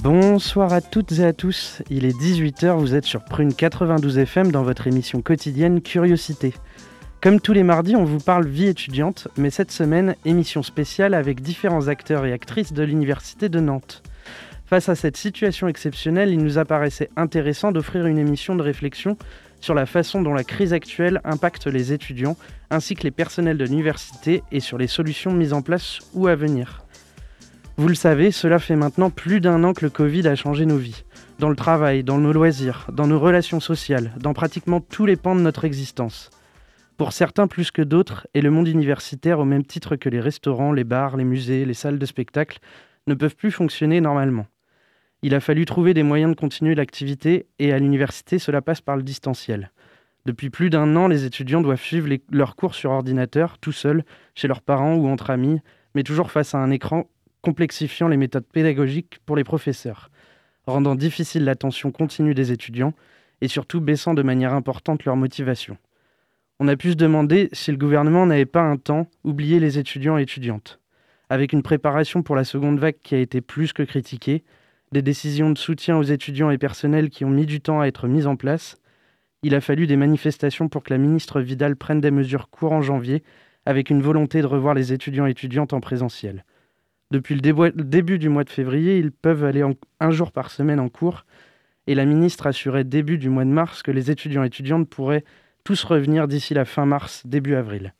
Bonsoir à toutes et à tous, il est 18h, vous êtes sur Prune 92 FM dans votre émission quotidienne Curiosité. Comme tous les mardis, on vous parle vie étudiante, mais cette semaine, émission spéciale avec différents acteurs et actrices de l'Université de Nantes. Face à cette situation exceptionnelle, il nous apparaissait intéressant d'offrir une émission de réflexion sur la façon dont la crise actuelle impacte les étudiants ainsi que les personnels de l'université et sur les solutions mises en place ou à venir. Vous le savez, cela fait maintenant plus d'un an que le Covid a changé nos vies. Dans le travail, dans nos loisirs, dans nos relations sociales, dans pratiquement tous les pans de notre existence. Pour certains plus que d'autres, et le monde universitaire au même titre que les restaurants, les bars, les musées, les salles de spectacle, ne peuvent plus fonctionner normalement. Il a fallu trouver des moyens de continuer l'activité et à l'université, cela passe par le distanciel. Depuis plus d'un an, les étudiants doivent suivre leurs cours sur ordinateur, tout seuls, chez leurs parents ou entre amis, mais toujours face à un écran complexifiant les méthodes pédagogiques pour les professeurs, rendant difficile l'attention continue des étudiants et surtout baissant de manière importante leur motivation. On a pu se demander si le gouvernement n'avait pas un temps oublié les étudiants et étudiantes. Avec une préparation pour la seconde vague qui a été plus que critiquée, des décisions de soutien aux étudiants et personnels qui ont mis du temps à être mises en place. Il a fallu des manifestations pour que la ministre Vidal prenne des mesures courant janvier, avec une volonté de revoir les étudiants et étudiantes en présentiel. Depuis le, début du mois de février, ils peuvent aller un jour par semaine en cours, et la ministre assurait début du mois de mars que les étudiants et étudiantes pourraient tous revenir d'ici la fin mars, début avril.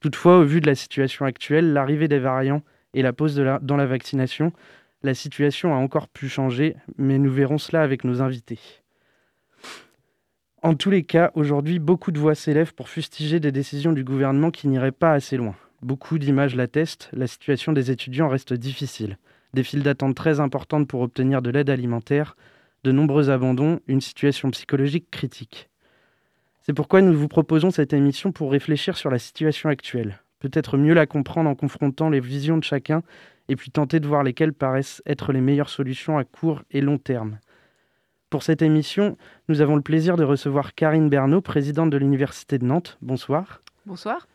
Toutefois, au vu de la situation actuelle, l'arrivée des variants et la pause dans la vaccination, la situation a encore pu changer, mais nous verrons cela avec nos invités. En tous les cas, aujourd'hui, beaucoup de voix s'élèvent pour fustiger des décisions du gouvernement qui n'iraient pas assez loin. Beaucoup d'images l'attestent, la situation des étudiants reste difficile. Des files d'attente très importantes pour obtenir de l'aide alimentaire, de nombreux abandons, une situation psychologique critique. C'est pourquoi nous vous proposons cette émission pour réfléchir sur la situation actuelle, peut-être mieux la comprendre en confrontant les visions de chacun et puis tenter de voir lesquelles paraissent être les meilleures solutions à court et long terme. Pour cette émission, nous avons le plaisir de recevoir Karine Bernot, présidente de l'Université de Nantes. Bonsoir. Bonsoir.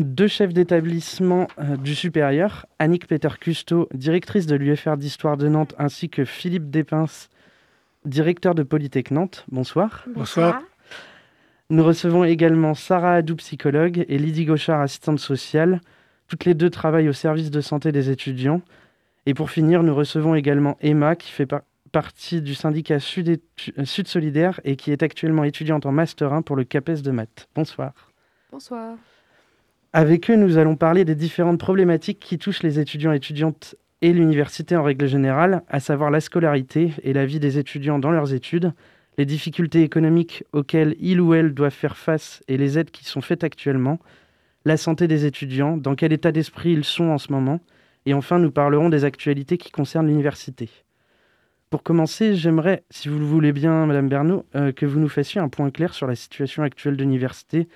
Deux chefs d'établissement euh, du supérieur, Annick Peter-Custo, directrice de l'UFR d'Histoire de Nantes, ainsi que Philippe Despins, directeur de Polytech Nantes. Bonsoir. Bonsoir. Nous recevons également Sarah Adou, psychologue, et Lydie Gauchard, assistante sociale. Toutes les deux travaillent au service de santé des étudiants. Et pour finir, nous recevons également Emma, qui fait partie du syndicat Sud, Sud, Solidaire et qui est actuellement étudiante en Master 1 pour le CAPES de maths. Bonsoir. Bonsoir. Avec eux, nous allons parler des différentes problématiques qui touchent les étudiants et étudiantes et l'université en règle générale, à savoir la scolarité et la vie des étudiants dans leurs études, les difficultés économiques auxquelles ils ou elles doivent faire face et les aides qui sont faites actuellement, la santé des étudiants, dans quel état d'esprit ils sont en ce moment, et enfin nous parlerons des actualités qui concernent l'université. Pour commencer, j'aimerais, si vous le voulez bien, Madame Bernot, euh, que vous nous fassiez un point clair sur la situation actuelle de l'université,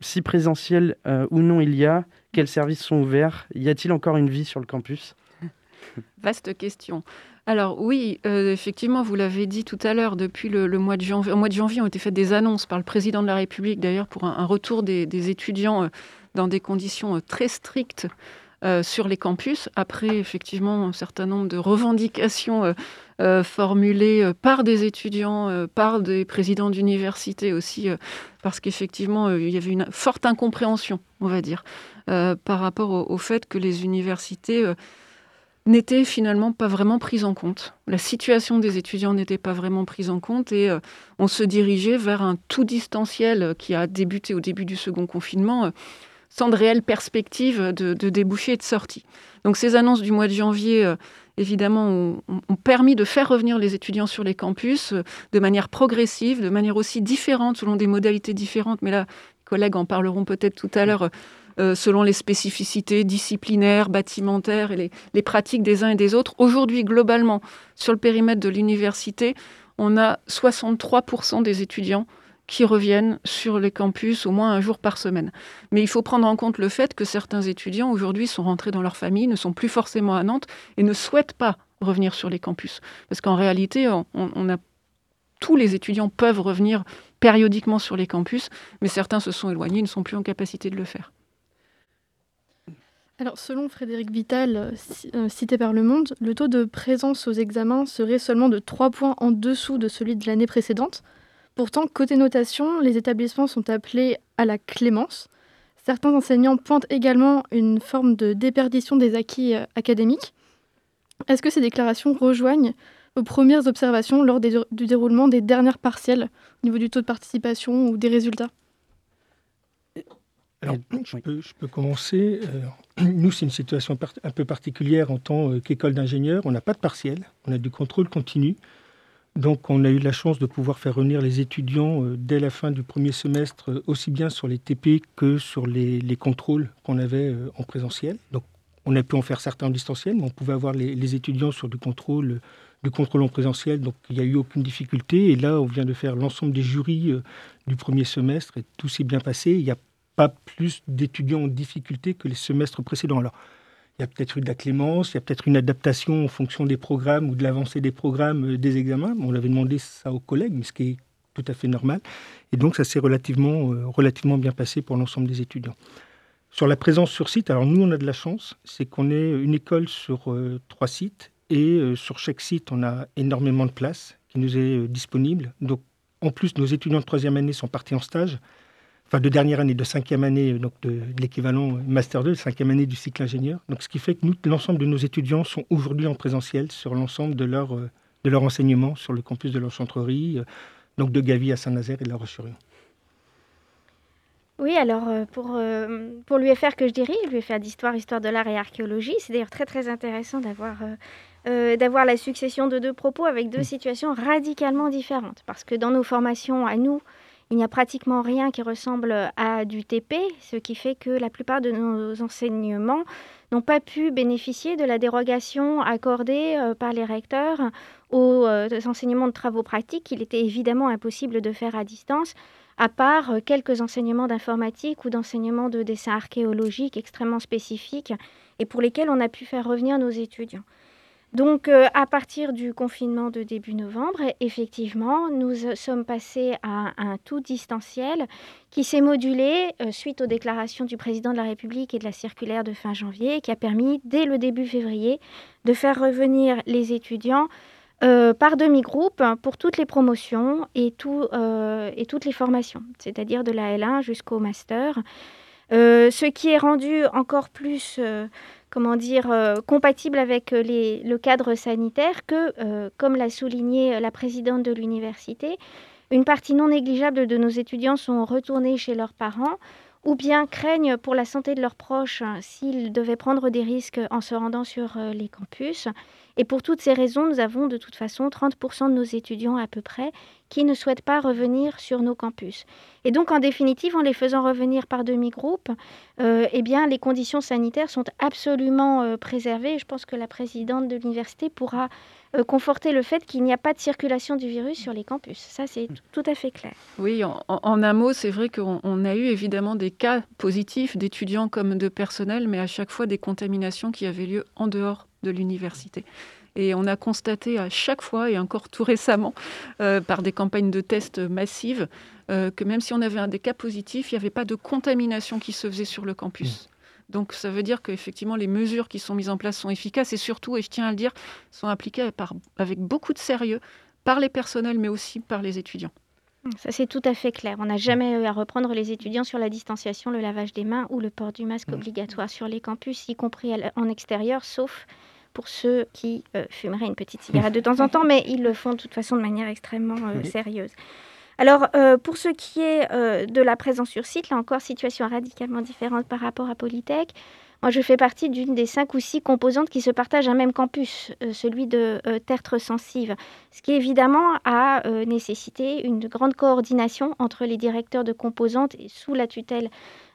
si, présentiel euh, ou non il y a, quels services sont ouverts, y a-t-il encore une vie sur le campus? Vaste question. Alors oui, euh, effectivement, vous l'avez dit tout à l'heure, depuis le, mois de janvier, au mois de janvier ont été faites des annonces par le président de la République, d'ailleurs, pour un, retour des, étudiants euh, dans des conditions très strictes sur les campus, après effectivement un certain nombre de revendications formulées par des étudiants, par des présidents d'université aussi, parce qu'effectivement, il y avait une forte incompréhension, on va dire, par rapport au, fait que les universités n'était finalement pas vraiment prise en compte. La situation des étudiants n'était pas vraiment prise en compte et euh, on se dirigeait vers un tout distanciel qui a débuté au début du second confinement, euh, sans de réelle perspective de, de débouché et de sortie. Donc ces annonces du mois de janvier, euh, évidemment, ont, permis de faire revenir les étudiants sur les campus de manière progressive, de manière aussi différente, selon des modalités différentes. Mais là, collègues en parleront peut-être tout à l'heure, euh, selon les spécificités disciplinaires, bâtimentaires et les, pratiques des uns et des autres. Aujourd'hui, globalement, sur le périmètre de l'université, on a 63% des étudiants qui reviennent sur les campus au moins un jour par semaine. Mais il faut prendre en compte le fait que certains étudiants aujourd'hui sont rentrés dans leur famille, ne sont plus forcément à Nantes et ne souhaitent pas revenir sur les campus. Parce qu'en réalité, tous les étudiants peuvent revenir périodiquement sur les campus, mais certains se sont éloignés, ne sont plus en capacité de le faire. Alors, selon Frédéric Vital, euh, euh, cité par Le Monde, le taux de présence aux examens serait seulement de 3 points en dessous de celui de l'année précédente. Pourtant, côté notation, les établissements sont appelés à la clémence. Certains enseignants pointent également une forme de déperdition des acquis euh, académiques. Est-ce que ces déclarations rejoignent vos premières observations lors du déroulement des dernières partielles au niveau du taux de participation ou des résultats? Alors, je peux, commencer. Euh, nous, c'est une situation un peu particulière en tant euh, qu'école d'ingénieurs. On n'a pas de partiel, on a du contrôle continu. Donc, on a eu la chance de pouvoir faire revenir les étudiants euh, dès la fin du premier semestre, aussi bien sur les TP que sur les, contrôles qu'on avait en présentiel. Donc, on a pu en faire certains en distanciel, mais on pouvait avoir les, étudiants sur du contrôle, du contrôle en présentiel. Donc, il n'y a eu aucune difficulté. Et là, on vient de faire l'ensemble des jurys du premier semestre et tout s'est bien passé. Il n'y a pas plus d'étudiants en difficulté que les semestres précédents. Alors, il y a peut-être eu de la clémence, il y a peut-être une adaptation en fonction des programmes ou de l'avancée des programmes euh, des examens. On avait demandé ça aux collègues, mais ce qui est tout à fait normal. Et donc, ça s'est relativement, euh, relativement bien passé pour l'ensemble des étudiants. Sur la présence sur site, alors nous, on a de la chance, c'est qu'on est une école sur euh, trois sites et sur chaque site, on a énormément de places qui nous est disponible. Donc, en plus, nos étudiants de troisième année sont partis en stage enfin de dernière année, de cinquième année, donc de, l'équivalent Master 2, de cinquième année du cycle ingénieur. Donc, ce qui fait que nous, l'ensemble de nos étudiants sont aujourd'hui en présentiel sur l'ensemble de leur, euh, de leur enseignement sur le campus de l'Enchantrerie, euh, donc de Gavie à Saint-Nazaire et de La roche Oui, alors euh, pour, pour l'UFR que je dirige, l'UFR d'histoire, histoire de l'art et archéologie, c'est d'ailleurs très très intéressant d'avoir d'avoir la succession de deux propos avec deux mmh. situations radicalement différentes. Parce que dans nos formations à nous, il n'y a pratiquement rien qui ressemble à du TP, ce qui fait que la plupart de nos enseignements n'ont pas pu bénéficier de la dérogation accordée euh, par les recteurs aux euh, enseignements de travaux pratiques qu'il était évidemment impossible de faire à distance, à part euh, quelques enseignements d'informatique ou d'enseignements de dessin archéologique extrêmement spécifiques et pour lesquels on a pu faire revenir nos étudiants. Donc, euh, à partir du confinement de début novembre, effectivement, nous sommes passés à un tout distanciel qui s'est modulé euh, suite aux déclarations du président de la République et de la circulaire de fin janvier, qui a permis, dès le début février, de faire revenir les étudiants euh, par demi-groupe pour toutes les promotions et toutes les formations, c'est-à-dire de la L1 jusqu'au master. ce qui est rendu encore plus comment dire, euh, compatible avec euh, le cadre sanitaire que, euh, comme l'a souligné la présidente de l'université, une partie non négligeable de nos étudiants sont retournés chez leurs parents ou bien craignent pour la santé de leurs proches hein, s'ils devaient prendre des risques en se rendant sur les campus. Et pour toutes ces raisons, nous avons de toute façon 30% de nos étudiants à peu près qui ne souhaitent pas revenir sur nos campus. Et donc, en définitive, en les faisant revenir par demi-groupe, euh, eh bien, les conditions sanitaires sont absolument euh, préservées. Je pense que la présidente de l'université pourra euh, conforter le fait qu'il n'y a pas de circulation du virus sur les campus. Ça, c'est tout à fait clair. Oui, en, en un mot, c'est vrai qu'on a eu évidemment des cas positifs d'étudiants comme de personnel, mais à chaque fois des contaminations qui avaient lieu en dehors de l'université. Et on a constaté à chaque fois, et encore tout récemment, euh, par des campagnes de tests massives, euh, que même si on avait un des cas positifs, il n'y avait pas de contamination qui se faisait sur le campus. Mmh. Donc ça veut dire qu'effectivement les mesures qui sont mises en place sont efficaces et surtout, et je tiens à le dire, sont appliquées par, avec beaucoup de sérieux par les personnels mais aussi par les étudiants. Ça, c'est tout à fait clair. On n'a jamais eu à reprendre les étudiants sur la distanciation, le lavage des mains ou le port du masque mmh. obligatoire sur les campus, y compris en extérieur, sauf pour ceux qui euh, fumeraient une petite cigarette de temps en temps, mais ils le font de toute façon de manière extrêmement euh, sérieuse. Alors, pour ce qui est de la présence sur site, là encore, situation radicalement différente par rapport à Polytech. Moi, je fais partie d'une des cinq ou six composantes qui se partagent un même campus, euh, celui de euh, Tertre Sensive, ce qui évidemment a euh, nécessité une grande coordination entre les directeurs de composantes et sous la tutelle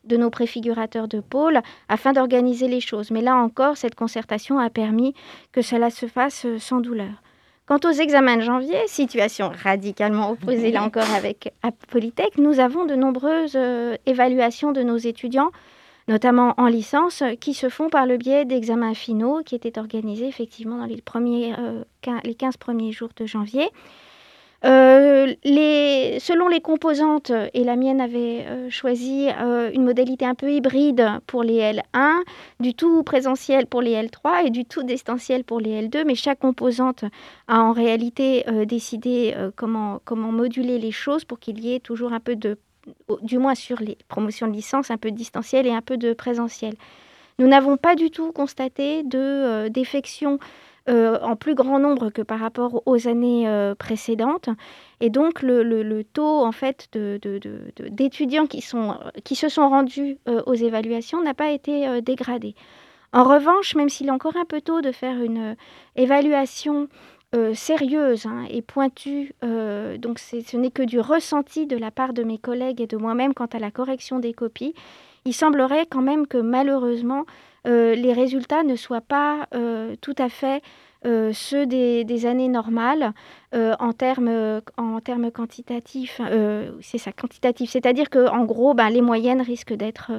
de nos préfigurateurs de pôle afin d'organiser les choses. Mais là encore, cette concertation a permis que cela se fasse sans douleur. Quant aux examens de janvier, situation radicalement opposée là encore avec Polytech, nous avons de nombreuses évaluations de nos étudiants notamment en licence, qui se font par le biais d'examens finaux qui étaient organisés effectivement dans les, premiers, euh, les 15 premiers jours de janvier. Euh, selon les composantes, et la mienne avait euh, choisi une modalité un peu hybride pour les L1, du tout présentiel pour les L3 et du tout distanciel pour les L2, mais chaque composante a en réalité décidé comment, comment moduler les choses pour qu'il y ait toujours un peu de du moins sur les promotions de licence, un peu de distanciel et un peu de présentiel. Nous n'avons pas du tout constaté de euh, défection euh, en plus grand nombre que par rapport aux années euh, précédentes. Et donc, le, taux en fait d'étudiants de, qui, qui se sont rendus aux évaluations n'a pas été dégradé. En revanche, même s'il est encore un peu tôt de faire une évaluation euh, sérieuse hein, et pointue, euh, donc ce n'est que du ressenti de la part de mes collègues et de moi-même quant à la correction des copies, il semblerait quand même que malheureusement euh, les résultats ne soient pas tout à fait ceux des, années normales en termes en quantitatifs. c'est ça, quantitatif, c'est-à-dire que en gros, ben, les moyennes risquent d'être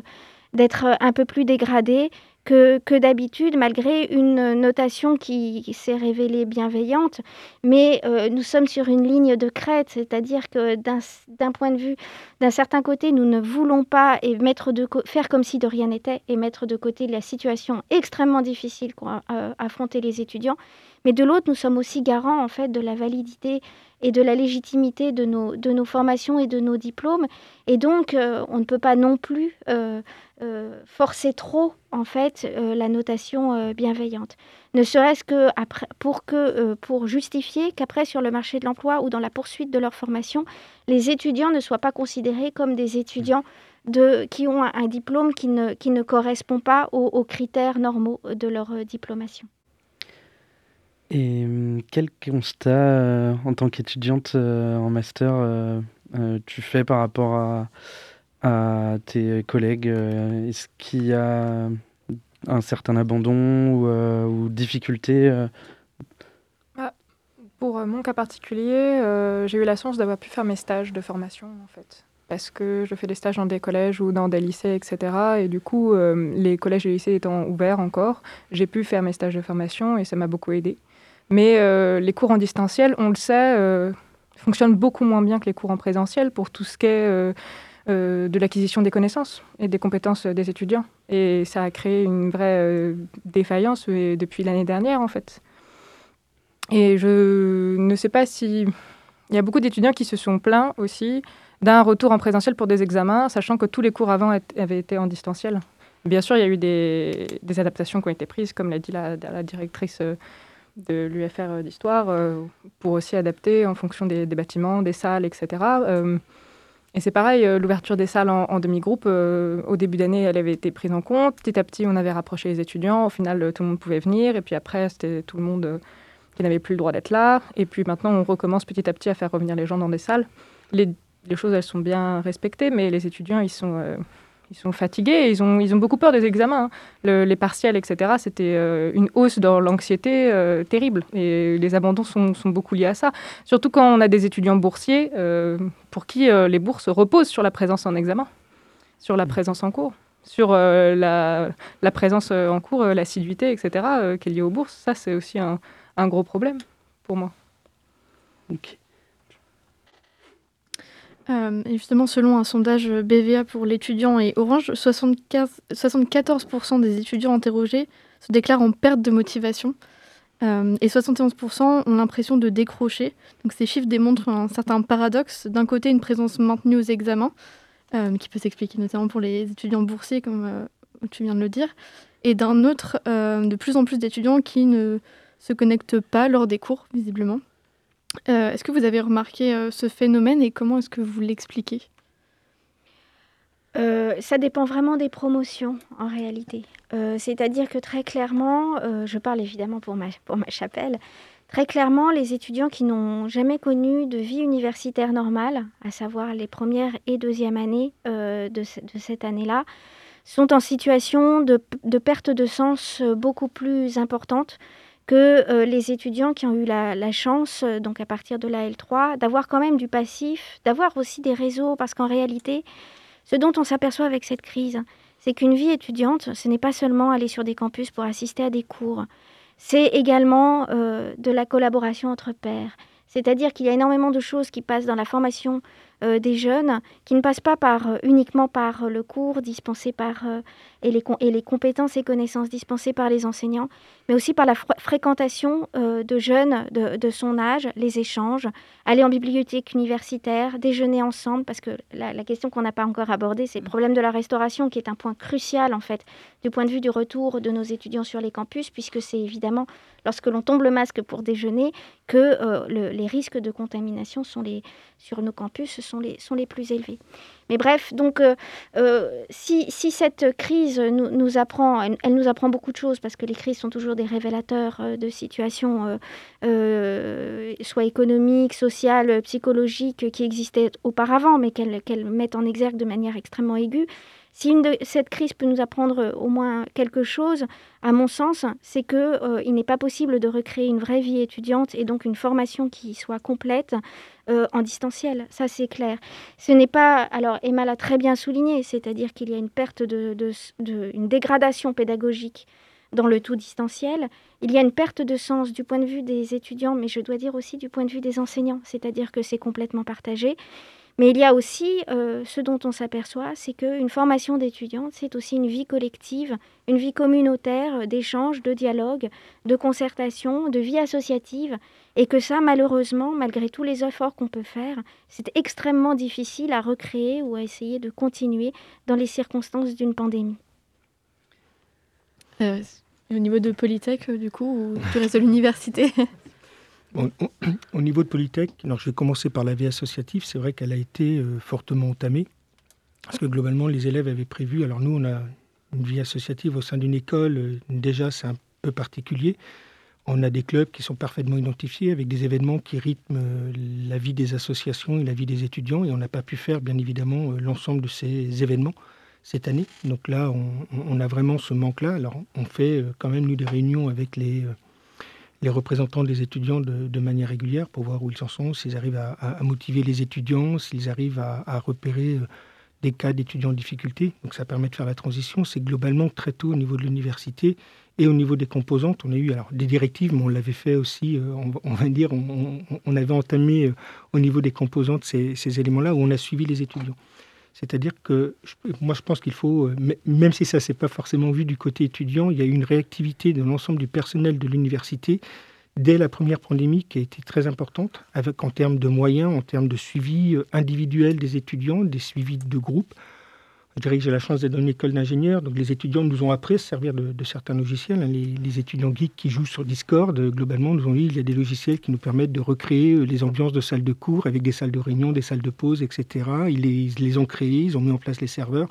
d'être un peu plus dégradées que, d'habitude, malgré une notation qui, s'est révélée bienveillante. Mais euh, nous sommes sur une ligne de crête, c'est-à-dire que d'un point de vue, d'un certain côté, nous ne voulons pas et mettre de faire comme si de rien n'était et mettre de côté la situation extrêmement difficile qu'ont euh, affronter les étudiants. Mais de l'autre, nous sommes aussi garants en fait de la validité et de la légitimité de nos, de nos formations et de nos diplômes. Et donc, euh, on ne peut pas non plus euh, euh, forcer trop, en fait, la notation bienveillante. Ne serait-ce que après, pour, que, pour justifier qu'après, sur le marché de l'emploi ou dans la poursuite de leur formation, les étudiants ne soient pas considérés comme des étudiants de, qui ont un, diplôme qui ne, qui ne correspond pas aux, aux critères normaux de leur diplomation. Et hum, quel constat euh, en tant qu'étudiante euh, en master euh, tu fais par rapport à, à tes collègues Est-ce qu'il y a un certain abandon ou, ou difficulté ah, Pour mon cas particulier, j'ai eu la chance d'avoir pu faire mes stages de formation en fait parce que je fais des stages dans des collèges ou dans des lycées, etc. Et du coup, les collèges et lycées étant ouverts encore, j'ai pu faire mes stages de formation et ça m'a beaucoup aidé. Mais euh, les cours en distanciel, on le sait, euh, fonctionnent beaucoup moins bien que les cours en présentiel pour tout ce qui est euh, de l'acquisition des connaissances et des compétences des étudiants. Et ça a créé une vraie défaillance depuis l'année dernière, en fait. Et je ne sais pas si... Il y a beaucoup d'étudiants qui se sont plaints aussi d'un retour en présentiel pour des examens, sachant que tous les cours avant avaient été en distanciel. Bien sûr, il y a eu des, adaptations qui ont été prises, comme l'a dit la, la directrice de l'UFR d'histoire euh, pour aussi adapter en fonction des, bâtiments, des salles, etc. Euh, et c'est pareil, euh, l'ouverture des salles en, demi-groupe, au début d'année, elle avait été prise en compte. Petit à petit, on avait rapproché les étudiants. Au final, tout le monde pouvait venir. Et puis après, c'était tout le monde qui n'avait plus le droit d'être là. Et puis maintenant, on recommence petit à petit à faire revenir les gens dans des salles. Les, les choses, elles sont bien respectées, mais les étudiants, ils sont ils sont fatigués, ils ont, ils ont beaucoup peur des examens. Hein. les partiels, etc., c'était euh, une hausse dans l'anxiété euh, terrible. Et les abandons sont, sont, beaucoup liés à ça. Surtout quand on a des étudiants boursiers euh, pour qui les bourses reposent sur la présence en examen, sur la présence en cours, sur la, la, présence en cours, l'assiduité, etc., qui est liée aux bourses. Ça, c'est aussi un, un, gros problème pour moi. Ok. Euh, justement, selon un sondage BVA pour l'étudiant et Orange, 75, 74% des étudiants interrogés se déclarent en perte de motivation euh, et 71% ont l'impression de décrocher. Donc ces chiffres démontrent un certain paradoxe. D'un côté, une présence maintenue aux examens, euh, qui peut s'expliquer notamment pour les étudiants boursiers, comme tu viens de le dire, et d'un autre, de plus en plus d'étudiants qui ne se connectent pas lors des cours, visiblement. Est-ce que vous avez remarqué ce phénomène et comment est-ce que vous l'expliquez? Ça dépend vraiment des promotions en réalité. C'est-à-dire que très clairement, je parle évidemment pour ma, chapelle, Très clairement, les étudiants qui n'ont jamais connu de vie universitaire normale, à savoir les premières et deuxièmes années euh, de, cette année-là, sont en situation de, perte de sens euh, beaucoup plus importante que euh, les étudiants qui ont eu la, chance, donc à partir de la L3, d'avoir quand même du passif, d'avoir aussi des réseaux, parce qu'en réalité, ce dont on s'aperçoit avec cette crise, c'est qu'une vie étudiante, ce n'est pas seulement aller sur des campus pour assister à des cours, c'est également euh, de la collaboration entre pairs. C'est-à-dire qu'il y a énormément de choses qui passent dans la formation euh, des jeunes, qui ne passent pas euh, uniquement par le cours dispensé par, et, les, et les compétences et connaissances dispensées par les enseignants, mais aussi par la fréquentation de jeunes de, de, son âge, les échanges, aller en bibliothèque universitaire, déjeuner ensemble, parce que la, la question qu'on n'a pas encore abordée, c'est le problème de la restauration, qui est un point crucial en fait du point de vue du retour de nos étudiants sur les campus, puisque c'est évidemment lorsque l'on tombe le masque pour déjeuner que euh, les risques de contamination sont les, sur nos campus sont les, sont les plus élevés. Mais bref, donc euh, euh, si, si, cette crise nous, nous apprend, elle, nous apprend beaucoup de choses, parce que les crises sont toujours des révélateurs de situations, soit économiques, sociales, psychologiques, qui existaient auparavant, mais qu'elles mettent en exergue de manière extrêmement aiguë. Si cette crise peut nous apprendre euh, au moins quelque chose, à mon sens, c'est qu'il euh, n'est pas possible de recréer une vraie vie étudiante et donc une formation qui soit complète euh, en distanciel. Ça, c'est clair. Ce n'est pas. Alors, Emma l'a très bien souligné, c'est-à-dire qu'il y a une perte de, de, une dégradation pédagogique dans le tout distanciel. Il y a une perte de sens du point de vue des étudiants, mais je dois dire aussi du point de vue des enseignants, c'est-à-dire que c'est complètement partagé. Mais il y a aussi euh, ce dont on s'aperçoit, c'est qu'une formation d'étudiante, c'est aussi une vie collective, une vie communautaire, euh, d'échange, de dialogue, de concertation, de vie associative, et que ça, malheureusement, malgré tous les efforts qu'on peut faire, c'est extrêmement difficile à recréer ou à essayer de continuer dans les circonstances d'une pandémie. Euh, au niveau de Polytech, du coup, ou du reste de l'université? au niveau de Polytech, alors je vais commencer par la vie associative. C'est vrai qu'elle a été euh, fortement entamée. Parce que globalement, les élèves avaient prévu. Alors nous, on a une vie associative au sein d'une école. Euh, déjà, c'est un peu particulier. On a des clubs qui sont parfaitement identifiés avec des événements qui rythment euh, la vie des associations et la vie des étudiants. Et on n'a pas pu faire, bien évidemment, l'ensemble de ces événements cette année. Donc là, on, on a vraiment ce manque-là. Alors, on fait quand même, nous, des réunions avec les les représentants des étudiants de, manière régulière pour voir où ils en sont, s'ils arrivent à, motiver les étudiants, s'ils arrivent à, repérer euh, des cas d'étudiants en difficulté. Donc ça permet de faire la transition. C'est globalement très tôt au niveau de l'université et au niveau des composantes. On a eu alors des directives, mais on l'avait fait aussi, euh, on, va dire, on, avait entamé euh, au niveau des composantes ces, ces éléments-là où on a suivi les étudiants. C'est-à-dire que moi, je pense qu'il faut, même si ça ne s'est pas forcément vu du côté étudiant, il y a eu une réactivité de l'ensemble du personnel de l'université dès la première pandémie qui a été très importante, en termes de moyens, en termes de suivi euh, individuel des étudiants, des suivis de groupe. Je dirais que j'ai la chance d'être dans une école d'ingénieurs, donc les étudiants nous ont appris à se servir de, certains logiciels. Hein. Les, étudiants geeks qui jouent sur Discord, euh, globalement, nous ont dit qu'il y a des logiciels qui nous permettent de recréer euh, les ambiances de salles de cours avec des salles de réunion, des salles de pause, etc. Ils les, ont créés, ils ont mis en place les serveurs.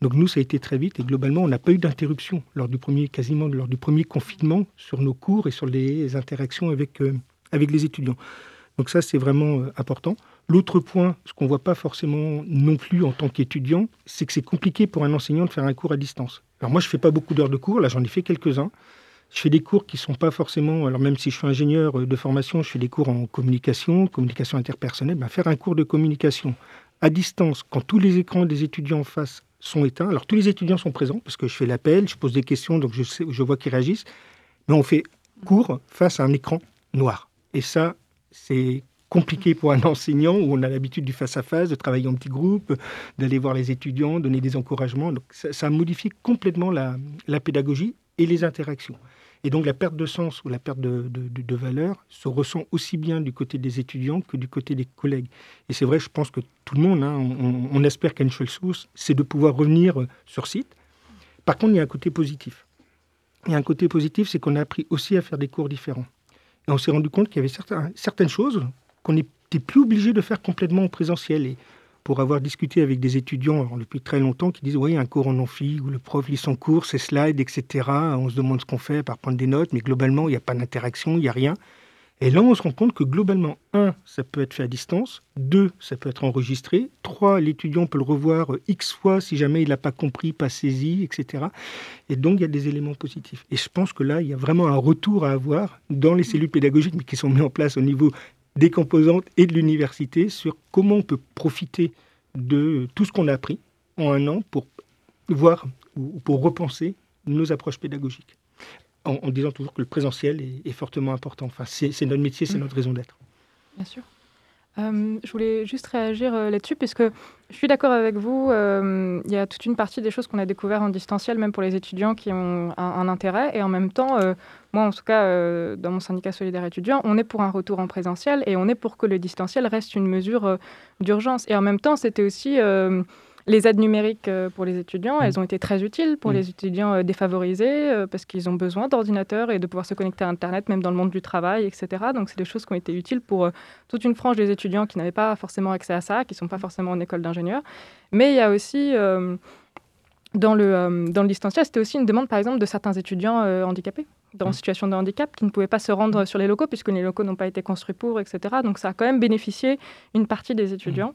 Donc nous, ça a été très vite et globalement, on n'a pas eu d'interruption lors du premier, quasiment lors du premier confinement sur nos cours et sur les interactions avec, euh, avec les étudiants. Donc ça, c'est vraiment important. L'autre point, ce qu'on ne voit pas forcément non plus en tant qu'étudiant, c'est que c'est compliqué pour un enseignant de faire un cours à distance. Alors moi, je ne fais pas beaucoup d'heures de cours, là j'en ai fait quelques-uns. Je fais des cours qui ne sont pas forcément, alors même si je suis ingénieur de formation, je fais des cours en communication, communication interpersonnelle. Ben faire un cours de communication à distance, quand tous les écrans des étudiants en face sont éteints, alors tous les étudiants sont présents, parce que je fais l'appel, je pose des questions, donc je, sais, je vois qu'ils réagissent, mais on fait cours face à un écran noir. Et ça, c'est compliqué pour un enseignant où on a l'habitude du face-à-face, de travailler en petits groupes, d'aller voir les étudiants, donner des encouragements. Donc ça, modifie complètement la, pédagogie et les interactions. Et donc la perte de sens ou la perte de, de, valeur se ressent aussi bien du côté des étudiants que du côté des collègues. Et c'est vrai, je pense que tout le monde, hein, on, espère qu'une seule source, c'est de pouvoir revenir sur site. Par contre, il y a un côté positif. Il y a un côté positif, c'est qu'on a appris aussi à faire des cours différents. Et on s'est rendu compte qu'il y avait certaines choses qu'on n'était plus obligé de faire complètement en présentiel. Et pour avoir discuté avec des étudiants depuis très longtemps qui disent oui, un cours en amphi où le prof lit son cours, ses slides, etc. On se demande ce qu'on fait par prendre des notes, mais globalement, il n'y a pas d'interaction, il n'y a rien. Et là, on se rend compte que globalement, un, ça peut être fait à distance, deux, ça peut être enregistré, trois, l'étudiant peut le revoir euh, X fois si jamais il n'a pas compris, pas saisi, etc. Et donc, il y a des éléments positifs. Et je pense que là, il y a vraiment un retour à avoir dans les cellules pédagogiques, mais qui sont mises en place au niveau des composantes et de l'université sur comment on peut profiter de tout ce qu'on a appris en un an pour voir ou pour repenser nos approches pédagogiques en, disant toujours que le présentiel est, fortement important. Enfin, c'est notre métier, c'est mm. notre raison d'être. Bien sûr. Euh, je voulais juste réagir euh, là-dessus, puisque je suis d'accord avec vous. Euh, il y a toute une partie des choses qu'on a découvertes en distanciel, même pour les étudiants qui ont un, intérêt. Et en même temps, moi, en tout cas, dans mon syndicat solidaire étudiant, on est pour un retour en présentiel et on est pour que le distanciel reste une mesure d'urgence. Et en même temps, c'était aussi les aides numériques euh, pour les étudiants, elles mm. ont été très utiles pour mm. les étudiants euh, défavorisés euh, parce qu'ils ont besoin d'ordinateurs et de pouvoir se connecter à Internet, même dans le monde du travail, etc. Donc, c'est des choses qui ont été utiles pour toute une frange des étudiants qui n'avaient pas forcément accès à ça, qui ne sont pas forcément en école d'ingénieur. Mais il y a aussi, dans, le, dans le distanciel, c'était aussi une demande, par exemple, de certains étudiants handicapés dans une mm. situation de handicap qui ne pouvaient pas se rendre sur les locaux puisque les locaux n'ont pas été construits pour, etc. Donc ça a quand même bénéficié une partie des étudiants.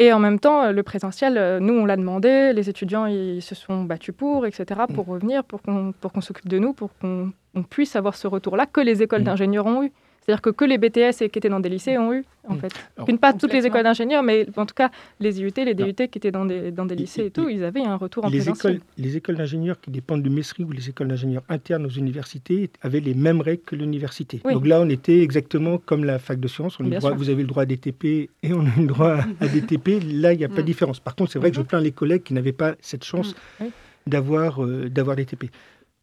Et en même temps, le présentiel, euh, nous, on l'a demandé, les étudiants, ils se sont battus pour, etc., pour mm. revenir, pour qu'on s'occupe de nous, pour qu'on puisse avoir ce retour-là que les écoles mm. d'ingénieurs ont eu. C'est-à-dire que que les BTS qui étaient dans des lycées ont eu, en mm. fait. pas toutes les écoles d'ingénieurs, mais en tout cas, les IUT, les DUT qui étaient dans des, dans des lycées et, tout, ils avaient un retour en les présentiel. Écoles, les écoles d'ingénieurs qui dépendent du MESRI ou les écoles d'ingénieurs internes aux universités avaient les mêmes règles que l'université. Donc là, on était exactement comme la fac de sciences. On vous avez le droit à DTP et on a le droit à DTP. Là, il n'y a pas de mm. différence. Par contre, c'est vrai que je mm-hmm. plains les collègues qui n'avaient pas cette chance mm. d'avoir euh, d'avoir DTP.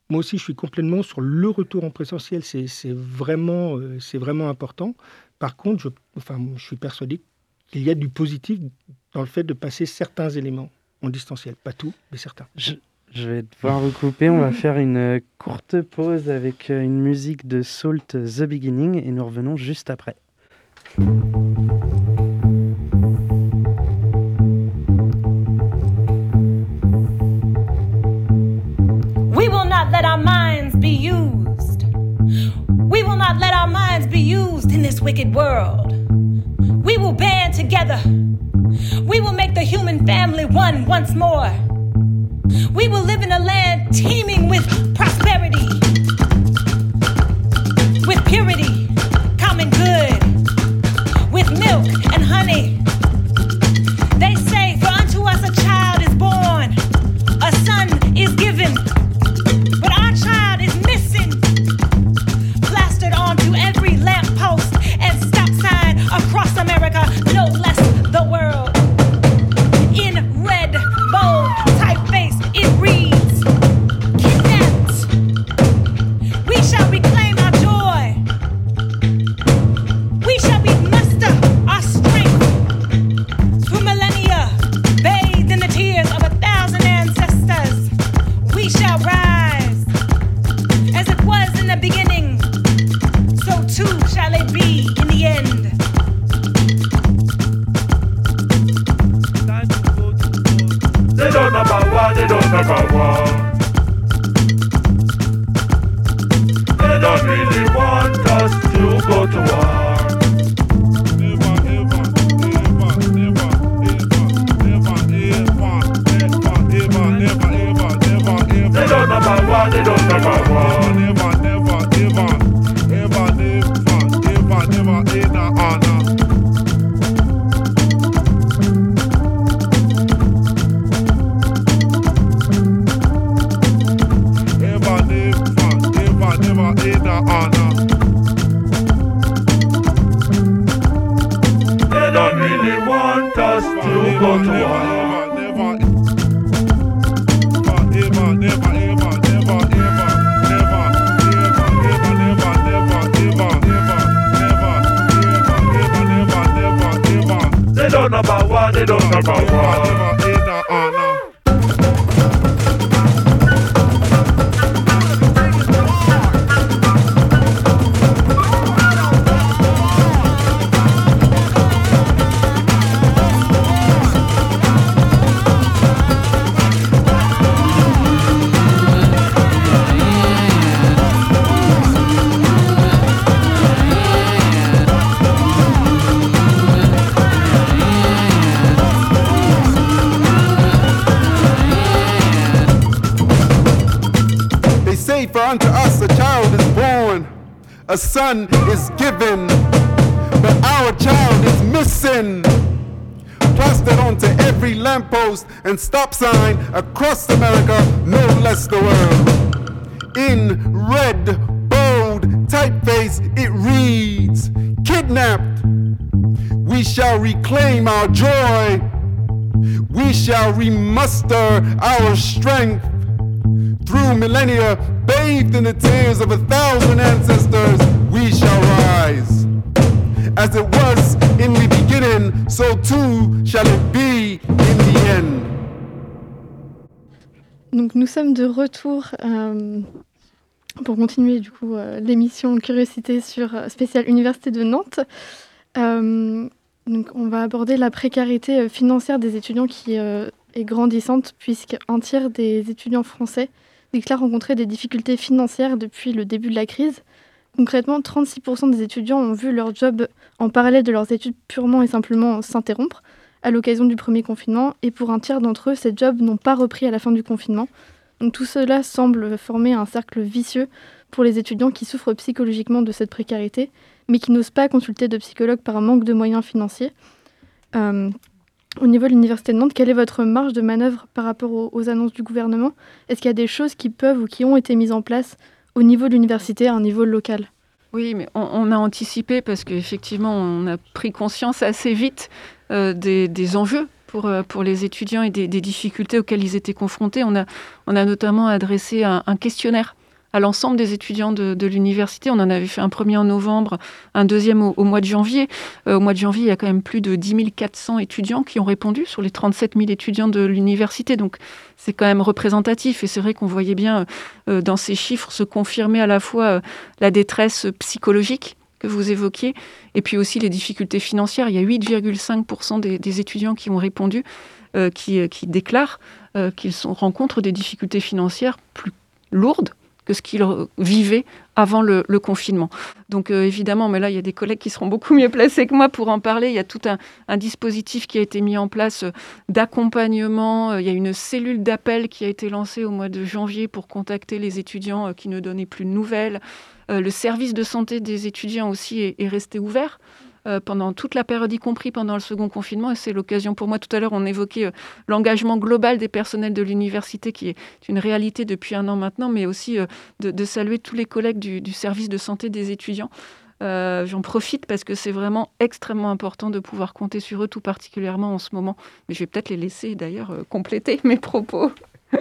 Moi aussi, je suis complètement sur le retour en présentiel. C'est vraiment, euh, vraiment important. Par contre, je, enfin, je suis persuadé qu'il y a du positif dans le fait de passer certains éléments en distanciel. Pas tout, mais certains. Je, je vais devoir vous couper. On va faire une courte pause avec une musique de Salt The Beginning et nous revenons juste après. This wicked world. We will band together. We will make the human family one once more. We will live in a land teeming with prosperity, Valley be. Plastered onto every lamppost and stop sign across America, no less the world. In red, bold typeface, it reads, Kidnapped. We shall reclaim our joy. We shall remuster our strength through millennia, bathed in the tears of a thousand ancestors, we shall rise. As it was in the beginning, so too shall it be in the end. Donc nous sommes de retour euh, pour continuer du coup euh, l'émission Curiosité sur euh, spéciale Université de Nantes. Donc on va aborder la précarité financière des étudiants qui est grandissante puisqu'un tiers des étudiants français déclarent rencontrer des difficultés financières depuis le début de la crise. Concrètement, 36% des étudiants ont vu leur job en parallèle de leurs études purement et simplement s'interrompre à l'occasion du premier confinement, et pour un tiers d'entre eux, ces jobs n'ont pas repris à la fin du confinement. Tout cela semble former un cercle vicieux pour les étudiants qui souffrent psychologiquement de cette précarité, mais qui n'osent pas consulter de psychologue par manque de moyens financiers. Euh, au niveau de l'Université de Nantes, quelle est votre marge de manœuvre par rapport aux annonces du gouvernement? Est-ce qu'il y a des choses qui peuvent ou qui ont été mises en place au niveau de l'université, à un niveau local Oui, mais on, a anticipé parce qu'effectivement, on a pris conscience assez vite euh, des, enjeux pour, euh, pour les étudiants et des, difficultés auxquelles ils étaient confrontés. On a, notamment adressé un questionnaire à l'ensemble des étudiants de, l'université. On en avait fait un premier en novembre, un deuxième au, mois de janvier. Euh, au mois de janvier, il y a quand même plus de 10 400 étudiants qui ont répondu sur les 37 000 étudiants de l'université. Donc c'est quand même représentatif et c'est vrai qu'on voyait bien euh, dans ces chiffres se confirmer à la fois euh, la détresse psychologique que vous évoquiez, et puis aussi les difficultés financières. Il y a 8,5% des, des, étudiants qui ont répondu, qui, déclarent qu'ils rencontrent des difficultés financières plus lourdes que ce qu'ils vivaient avant le, confinement. Donc euh, évidemment, mais là, il y a des collègues qui seront beaucoup mieux placés que moi pour en parler. Il y a tout un, dispositif qui a été mis en place euh, d'accompagnement. Euh, il y a une cellule d'appel qui a été lancée au mois de janvier pour contacter les étudiants qui ne donnaient plus de nouvelles. le service de santé des étudiants aussi est resté ouvert euh, pendant toute la période, y compris pendant le second confinement. Et c'est l'occasion pour moi, tout à l'heure, on évoquait euh, l'engagement global des personnels de l'université, qui est une réalité depuis un an maintenant, mais aussi euh, de, de, saluer tous les collègues du, du, service de santé des étudiants. Euh, J'en profite parce que c'est vraiment extrêmement important de pouvoir compter sur eux, tout particulièrement en ce moment. Mais je vais peut-être les laisser d'ailleurs euh, compléter mes propos.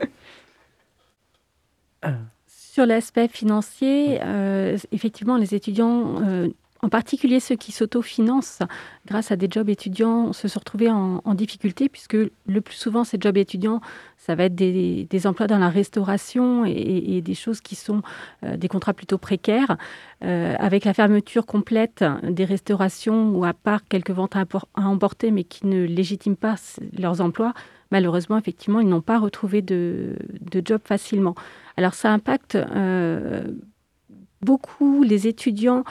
Sur l'aspect financier, euh, effectivement, les étudiants euh, en particulier ceux qui s'autofinancent grâce à des jobs étudiants se sont retrouvés en, difficulté puisque le plus souvent ces jobs étudiants ça va être des, emplois dans la restauration et, des choses qui sont euh, des contrats plutôt précaires. Euh, avec la fermeture complète des restaurations ou à part quelques ventes à, à emporter mais qui ne légitiment pas leurs emplois malheureusement effectivement ils n'ont pas retrouvé de, de job facilement. Alors ça impacte euh, beaucoup les étudiants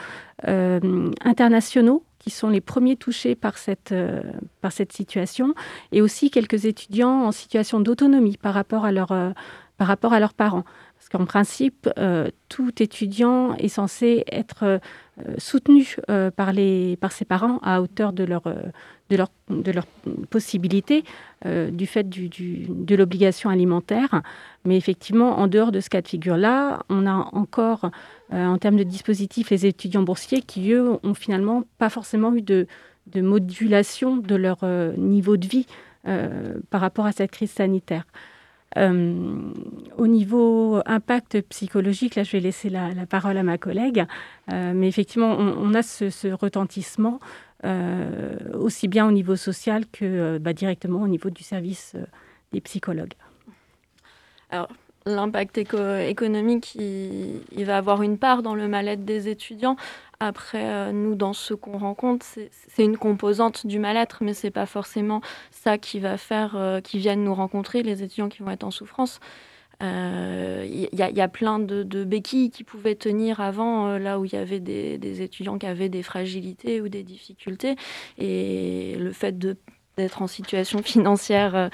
euh, internationaux qui sont les premiers touchés par cette, euh, par cette situation et aussi quelques étudiants en situation d'autonomie par rapport à leur euh, par rapport à leurs parents parce qu'en principe euh, tout étudiant est censé être euh, soutenu euh, par ses parents à hauteur de leur de leur de leurs possibilités du fait de l'obligation alimentaire. Mais effectivement en dehors de ce cas de figure là on a encore en termes de dispositifs les étudiants boursiers qui eux ont finalement pas forcément eu de, modulation de leur niveau de vie par rapport à cette crise sanitaire euh, au niveau impact psychologique là je vais laisser la, parole à ma collègue. Euh, mais effectivement on, a ce, retentissement euh, aussi bien au niveau social que bah, directement au niveau du service des psychologues. Alors l'impact éco économique il, il va avoir une part dans le mal-être des étudiants après euh, nous dans ce qu'on rencontre c'est une composante du mal-être mais c'est pas forcément ça qui va faire euh, qui viennent nous rencontrer les étudiants qui vont être en souffrance. Il euh, y, y a plein de, béquilles qui pouvaient tenir avant euh, là où il y avait des, des étudiants qui avaient des fragilités ou des difficultés. Et le fait d'être en situation financière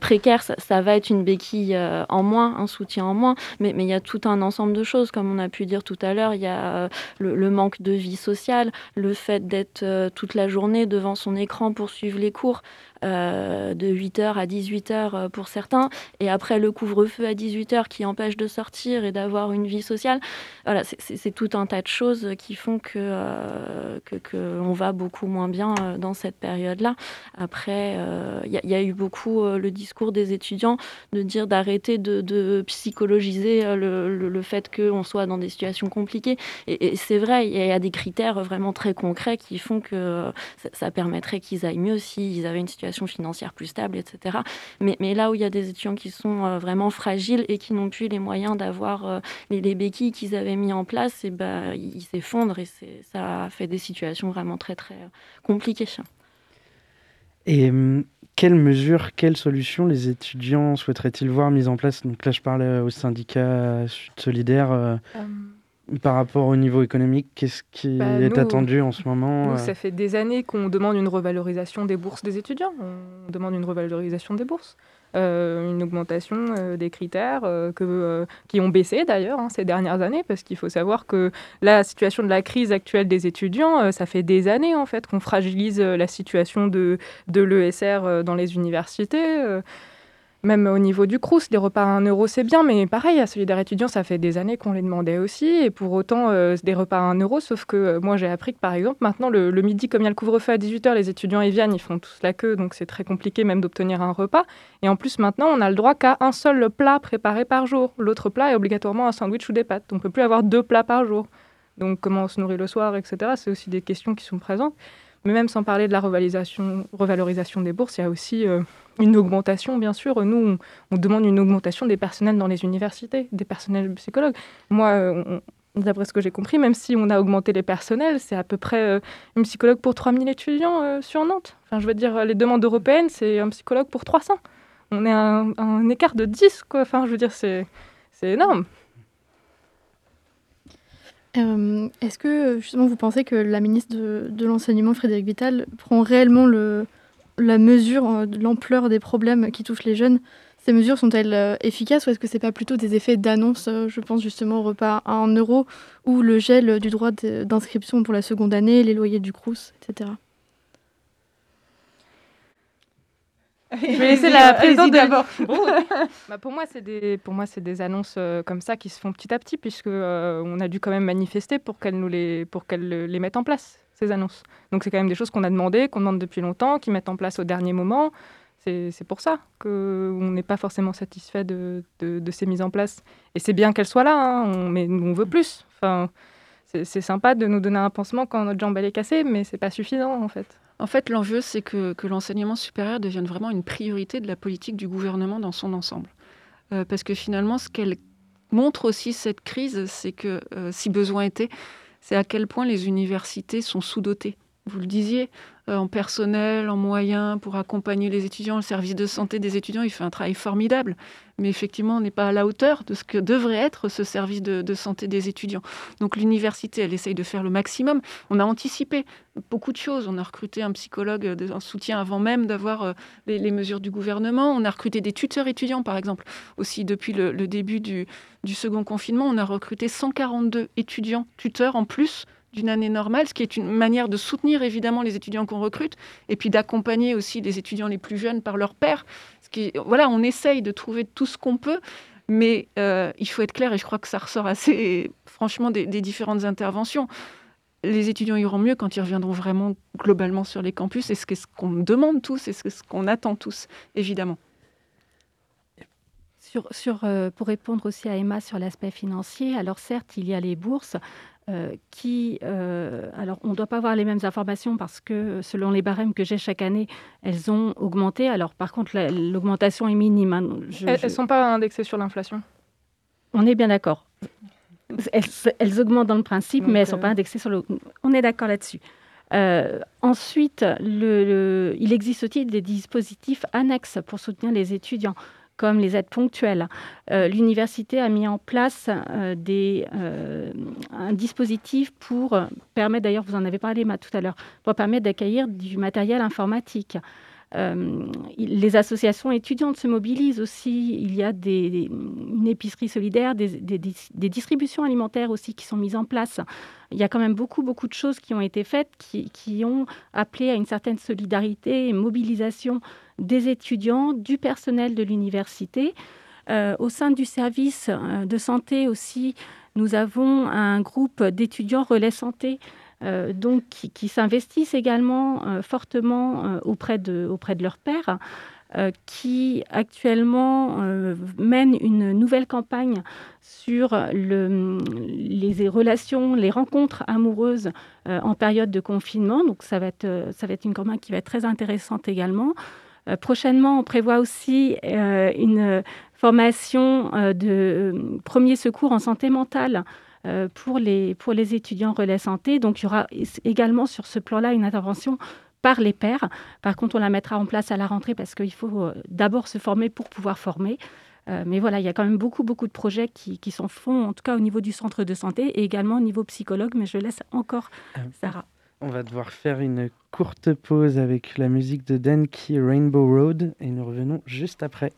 précaires, ça, va être une béquille en moins, un soutien en moins, mais, mais il y a tout un ensemble de choses, comme on a pu dire tout à l'heure, il y a le, manque de vie sociale, le fait d'être toute la journée devant son écran pour suivre les cours. Euh, de 8h à 18h euh, pour certains, et après le couvre-feu à 18h qui empêche de sortir et d'avoir une vie sociale. Voilà, c'est tout un tas de choses qui font que, euh, que, on va beaucoup moins bien dans cette période-là. Après, il y, a eu beaucoup le discours des étudiants de dire d'arrêter de, psychologiser le, le, fait qu'on soit dans des situations compliquées. Et, c'est vrai, il y, a des critères vraiment très concrets qui font que ça, ça permettrait qu'ils aillent mieux s'ils avaient une situation financière plus stable, etc. Mais, là où il y a des étudiants qui sont euh, vraiment fragiles et qui n'ont plus les moyens d'avoir euh, les, béquilles qu'ils avaient mis en place, et ben, ils s'effondrent et ça fait des situations vraiment très très euh, compliquées. Et hum, quelles mesures, quelles solutions les étudiants souhaiteraient-ils voir mises en place? Donc là, je parlais au syndicat Solidaire. Par rapport au niveau économique, qu'est-ce qui bah, est attendu en ce moment Nous, euh? ça fait des années qu'on demande une revalorisation des bourses des étudiants. On demande une revalorisation des bourses. Euh, une augmentation euh, des critères que, qui ont baissé d'ailleurs hein, ces dernières années, parce qu'il faut savoir que la situation de la crise actuelle des étudiants, ça fait des années en fait qu'on fragilise la situation de, de l'ESR dans les universités. Même au niveau du Crous, les repas à 1 euro, c'est bien, mais pareil, à Solidaire étudiant, ça fait des années qu'on les demandait aussi. Et pour autant, euh, des repas à 1 euro, sauf que euh, moi, j'ai appris que, par exemple, maintenant, le, midi, comme il y a le couvre-feu à 18h, les étudiants, ils viennent, ils font tous la queue, donc c'est très compliqué même d'obtenir un repas. Et en plus, maintenant, on a le droit qu'à un seul plat préparé par jour. L'autre plat est obligatoirement un sandwich ou des pâtes. On ne peut plus avoir deux plats par jour. Donc, comment on se nourrit le soir, etc., c'est aussi des questions qui sont présentes. Mais même sans parler de la revalorisation, des bourses, il y a aussi euh, une augmentation, bien sûr. Nous, on, demande une augmentation des personnels dans les universités, des personnels psychologues. Moi, euh, d'après ce que j'ai compris, même si on a augmenté les personnels, c'est à peu près euh, une psychologue pour 3000 étudiants sur Nantes. Enfin, je veux dire, les demandes européennes, c'est un psychologue pour 300. On est à un, écart de 10, quoi. Enfin, je veux dire, c'est énorme. Euh, est-ce que justement vous pensez que la ministre de, l'enseignement, Frédéric Vital, prend réellement le, la mesure euh, de l'ampleur des problèmes qui touchent les jeunes? Ces mesures sont-elles euh, efficaces ou est-ce que ce n'est pas plutôt des effets d'annonce Je pense justement au repas à 1 euro ou le gel du droit d'inscription pour la seconde année, les loyers du Crous, etc. Je vais laisser la présidente d'abord. bah pour moi, c'est des, pour moi, c'est des annonces euh, comme ça qui se font petit à petit, puisque euh, on a dû quand même manifester pour qu'elles nous les, pour qu'elles les mettent en place ces annonces. Donc c'est quand même des choses qu'on a demandé, qu'on demande depuis longtemps, qui mettent en place au dernier moment. C'est pour ça qu'on n'est pas forcément satisfait de, de, de, ces mises en place. Et c'est bien qu'elles soient là, hein, on, mais on veut plus. Enfin, c'est sympa de nous donner un pansement quand notre jambe elle est cassée, mais c'est pas suffisant en fait. En fait, l'enjeu, c'est que, l'enseignement supérieur devienne vraiment une priorité de la politique du gouvernement dans son ensemble. Euh, parce que finalement, ce qu'elle montre aussi, cette crise, c'est que, euh, si besoin était, c'est à quel point les universités sont sous-dotées. Vous le disiez, en personnel, en moyens pour accompagner les étudiants. Le service de santé des étudiants, il fait un travail formidable. Mais effectivement, on n'est pas à la hauteur de ce que devrait être ce service de, santé des étudiants. Donc l'université, elle essaye de faire le maximum. On a anticipé beaucoup de choses. On a recruté un psychologue en soutien avant même d'avoir euh, les, mesures du gouvernement. On a recruté des tuteurs étudiants, par exemple. Aussi, depuis le, début du second confinement, on a recruté 142 étudiants tuteurs en plus d'une année normale, ce qui est une manière de soutenir évidemment les étudiants qu'on recrute et puis d'accompagner aussi les étudiants les plus jeunes par leur père. Ce qui, voilà, on essaye de trouver tout ce qu'on peut, mais euh, il faut être clair et je crois que ça ressort assez franchement des, différentes interventions. Les étudiants iront mieux quand ils reviendront vraiment globalement sur les campus et ce qu'on demande tous et ce qu'on attend tous, évidemment. Sur, sur, euh, pour répondre aussi à Emma sur l'aspect financier, alors certes, il y a les bourses, euh, qui, euh, alors on ne doit pas avoir les mêmes informations parce que selon les barèmes que j'ai chaque année, elles ont augmenté. Alors par contre, l'augmentation est minime. Hein. elles ne sont pas indexées sur l'inflation? On est bien d'accord. Elles, augmentent dans le principe, mais elles ne sont pas euh, indexées sur le... On est d'accord là-dessus. ensuite, le, il existe aussi des dispositifs annexes pour soutenir les étudiants comme les aides ponctuelles. Euh, l'université a mis en place euh, des, euh, un dispositif pour permettre, d'ailleurs vous en avez parlé tout à l'heure, pour permettre d'accueillir du matériel informatique. Les associations étudiantes se mobilisent aussi. Il y a des, une épicerie solidaire, des, des, distributions alimentaires aussi qui sont mises en place. Il y a quand même beaucoup, beaucoup de choses qui ont été faites, qui, qui ont appelé à une certaine solidarité et mobilisation des étudiants, du personnel de l'université. Euh, au sein du service euh, de santé aussi, nous avons un groupe d'étudiants relais santé euh, donc, qui, s'investissent également fortement auprès, de, auprès de leur père. qui actuellement mène une nouvelle campagne sur le, les relations, les rencontres amoureuses en période de confinement. Donc ça va, être, ça va être une campagne qui va être très intéressante également. Prochainement, on prévoit aussi une formation de premier secours en santé mentale euh, pour, les, pour les étudiants relais santé. Donc il y aura également sur ce plan-là une intervention par les pairs. Par contre, on la mettra en place à la rentrée parce qu'il faut euh, d'abord se former pour pouvoir former. Euh, mais voilà, il y a quand même beaucoup, beaucoup de projets qui, qui sont faits, en tout cas au niveau du centre de santé et également au niveau psychologue. Mais je laisse encore Sarah. On va devoir faire une courte pause avec la musique de Denki Rainbow Road et nous revenons juste après.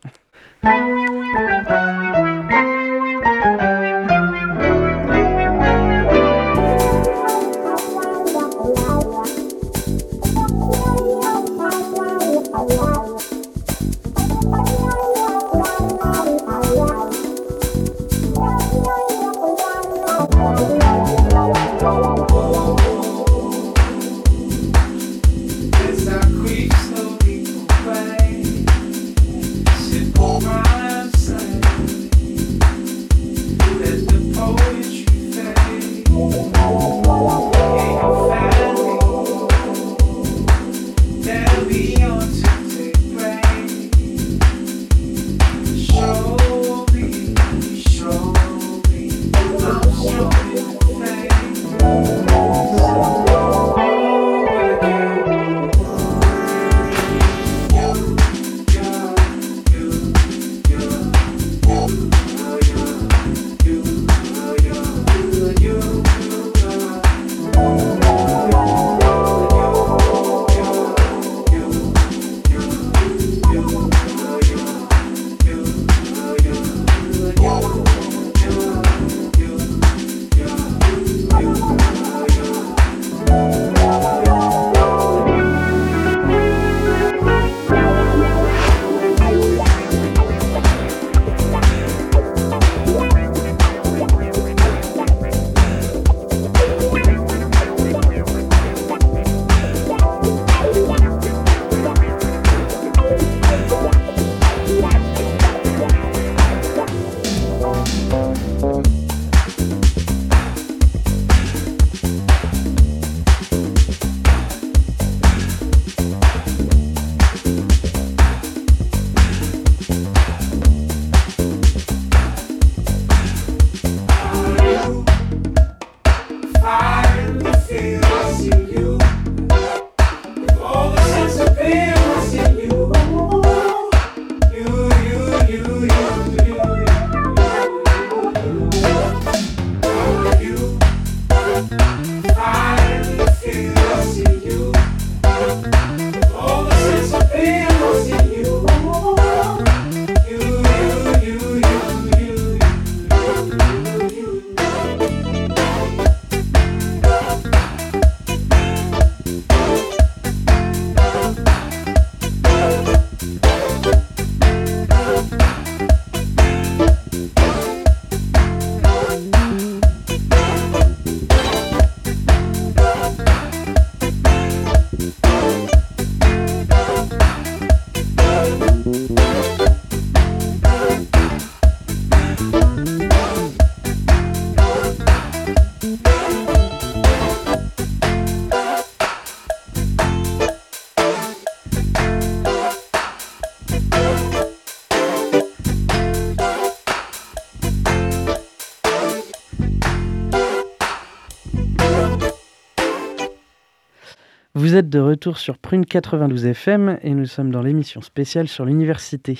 Vous êtes de retour sur Prune 92 FM et nous sommes dans l'émission spéciale sur l'université.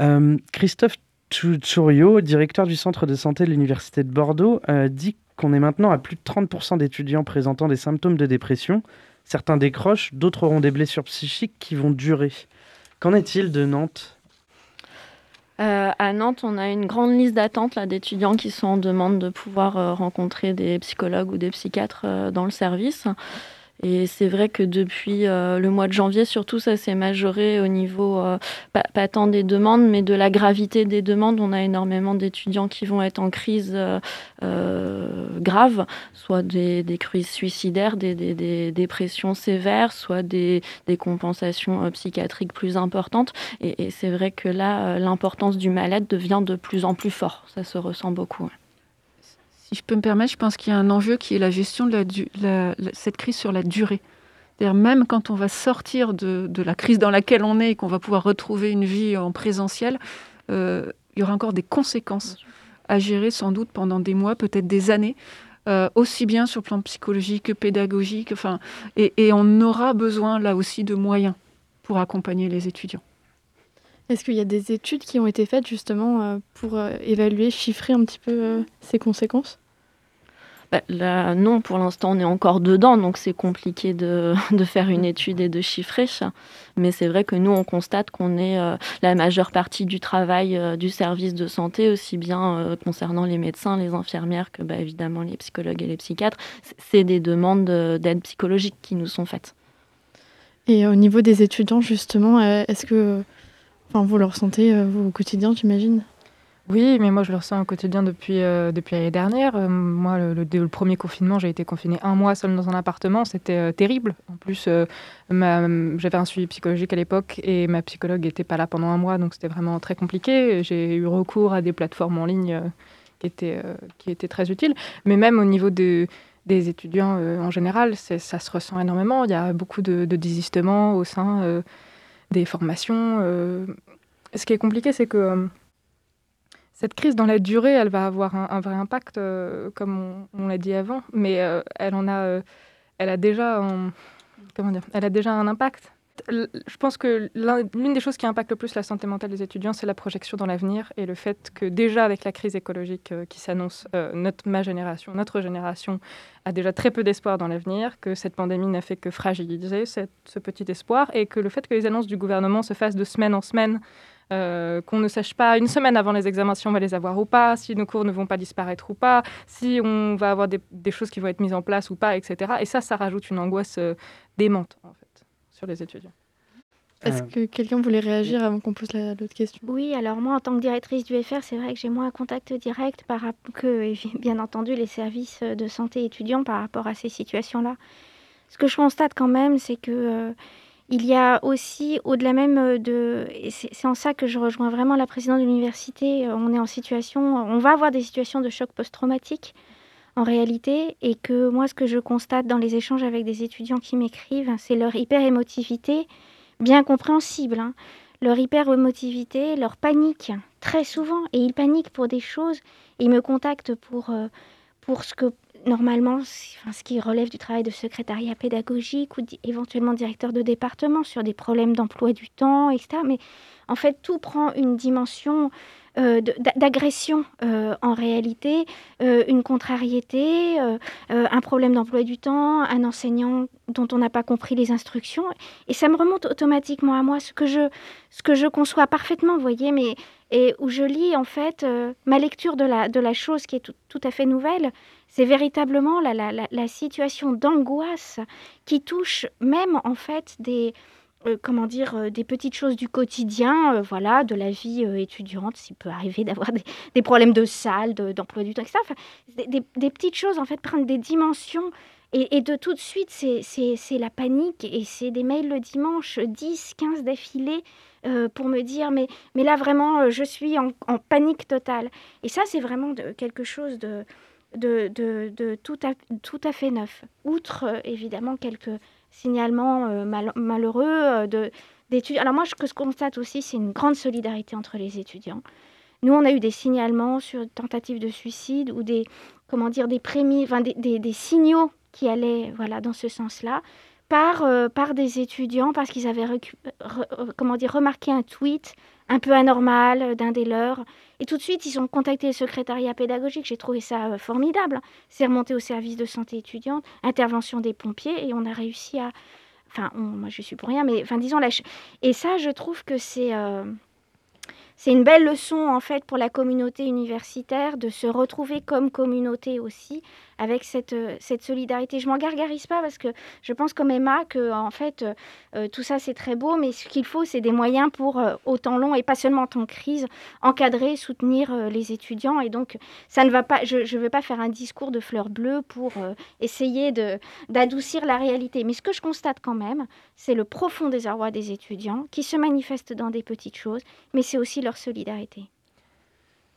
Euh, Christophe Tchourio, directeur du centre de santé de l'université de Bordeaux, euh, dit qu'on est maintenant à plus de 30% d'étudiants présentant des symptômes de dépression, Certains décrochent, d'autres auront des blessures psychiques qui vont durer. Qu'en est-il de Nantes? Euh, à Nantes, on a une grande liste d'attente d'étudiants qui sont en demande de pouvoir rencontrer des psychologues ou des psychiatres dans le service. Et c'est vrai que depuis euh, le mois de janvier, surtout, ça s'est majoré au niveau, euh, pas, tant des demandes, mais de la gravité des demandes. On a énormément d'étudiants qui vont être en crise euh, grave, soit des, crises suicidaires, des, dépressions sévères, soit des, compensations psychiatriques plus importantes. Et, c'est vrai que là, l'importance du mal-être devient de plus en plus fort. Ça se ressent beaucoup. Si je peux me permettre, je pense qu'il y a un enjeu qui est la gestion de la, la, la, cette crise sur la durée. C'est-à-dire même quand on va sortir de, de, la crise dans laquelle on est et qu'on va pouvoir retrouver une vie en présentiel, euh, il y aura encore des conséquences à gérer sans doute pendant des mois, peut-être des années, euh, aussi bien sur le plan psychologique que pédagogique. Enfin, et, et on aura besoin là aussi de moyens pour accompagner les étudiants. Est-ce qu'il y a des études qui ont été faites justement euh, pour euh, évaluer, chiffrer un petit peu euh, ces conséquences? Bah, là, non, pour l'instant, on est encore dedans, donc c'est compliqué de, de, faire une étude et de chiffrer. Mais c'est vrai que nous, on constate qu'on est euh, la majeure partie du travail euh, du service de santé, aussi bien euh, concernant les médecins, les infirmières que bah, évidemment les psychologues et les psychiatres. C'est des demandes d'aide psychologique qui nous sont faites. Et au niveau des étudiants, justement, est-ce que enfin, vous le ressentez vous, au quotidien, j'imagine? Oui, mais moi je le ressens au quotidien depuis, euh, depuis l'année dernière. Euh, moi, le, premier confinement, j'ai été confinée un mois seule dans un appartement. C'était euh, terrible. En plus, j'avais un suivi psychologique à l'époque et ma psychologue n'était pas là pendant un mois, donc c'était vraiment très compliqué. J'ai eu recours à des plateformes en ligne qui, étaient, qui étaient très utiles. Mais même au niveau de, des étudiants en général, ça se ressent énormément. Il y a beaucoup de désistements au sein des formations. ce qui est compliqué, c'est que cette crise dans la durée, elle va avoir un, vrai impact, euh, comme on, l'a dit avant, mais euh, elle en a, euh, elle a déjà, comment dire, elle a déjà un impact. Je pense que l'une des choses qui impacte le plus la santé mentale des étudiants, c'est la projection dans l'avenir et le fait que déjà avec la crise écologique qui s'annonce, notre ma génération, notre génération a déjà très peu d'espoir dans l'avenir, que cette pandémie n'a fait que fragiliser ce petit espoir et que le fait que les annonces du gouvernement se fassent de semaine en semaine euh, qu'on ne sache pas une semaine avant les examens si on va les avoir ou pas, si nos cours ne vont pas disparaître ou pas, si on va avoir des, des choses qui vont être mises en place ou pas, etc. Et ça, ça rajoute une angoisse euh, démente, en fait, sur les étudiants. Est-ce que quelqu'un voulait réagir avant qu'on pose l'autre question? Oui, alors moi, en tant que directrice du FR, c'est vrai que j'ai moins un contact direct par, que, bien entendu, les services de santé étudiants par rapport à ces situations-là. Ce que je constate quand même, c'est que euh, il y a aussi, au-delà même de... C'est en ça que je rejoins vraiment la présidente de l'université. On est en situation... On va avoir des situations de choc post-traumatique, en réalité. Et que moi, ce que je constate dans les échanges avec des étudiants qui m'écrivent, c'est leur hyper-émotivité, bien compréhensible. Hein, leur hyper-émotivité, leur panique, très souvent. Et ils paniquent pour des choses. Ils me contactent pour, pour ce que normalement, enfin, ce qui relève du travail de secrétariat pédagogique ou éventuellement directeur de département sur des problèmes d'emploi du temps, etc. Mais en fait, tout prend une dimension euh, d'agression euh, en réalité, euh, une contrariété, euh, euh, un problème d'emploi du temps, un enseignant dont on n'a pas compris les instructions. Et ça me remonte automatiquement à moi, ce que je, ce que je conçois parfaitement, vous voyez, mais et où je lis en fait euh, ma lecture de la, de la chose qui est tout, tout à fait nouvelle, c'est véritablement la, la situation d'angoisse qui touche même en fait des, euh, comment dire, euh, des petites choses du quotidien, euh, voilà, de la vie étudiante, s'il peut arriver d'avoir des, problèmes de salle, d'emploi de, du temps, etc. Des, des, petites choses en fait prennent des dimensions et, de tout de suite, c'est la panique et c'est des mails le dimanche, 10, 15 d'affilée pour me dire mais, mais là vraiment je suis en, panique totale. Et ça c'est vraiment quelque chose de, de, de, tout, à, tout à fait neuf. Outre évidemment quelques signalements euh, mal, malheureux euh, de d'études. Alors moi ce que je constate aussi c'est une grande solidarité entre les étudiants. Nous on a eu des signalements sur tentatives de suicide ou des comment dire des prémis, enfin, des, des, signaux qui allaient voilà dans ce sens-là par, euh, par des étudiants parce qu'ils avaient comment dire, remarqué un tweet un peu anormal d'un des leurs. Et tout de suite, ils ont contacté le secrétariat pédagogique. J'ai trouvé ça formidable. C'est remonté au service de santé étudiante, intervention des pompiers, et on a réussi à. Enfin, moi je suis pour rien, mais enfin, disons, la... et ça, je trouve que c'est c'est une belle leçon en fait pour la communauté universitaire de se retrouver comme communauté aussi avec cette, euh, cette solidarité. Je m'en gargarise pas parce que je pense comme Emma que en fait euh, euh, tout ça c'est très beau, mais ce qu'il faut c'est des moyens pour autant long et pas seulement en temps de crise, encadrer, soutenir les étudiants et donc ça ne va pas. Je ne veux pas faire un discours de fleurs bleues pour essayer de d'adoucir la réalité, mais ce que je constate quand même, c'est le profond désarroi des étudiants qui se manifeste dans des petites choses, mais c'est aussi solidarité.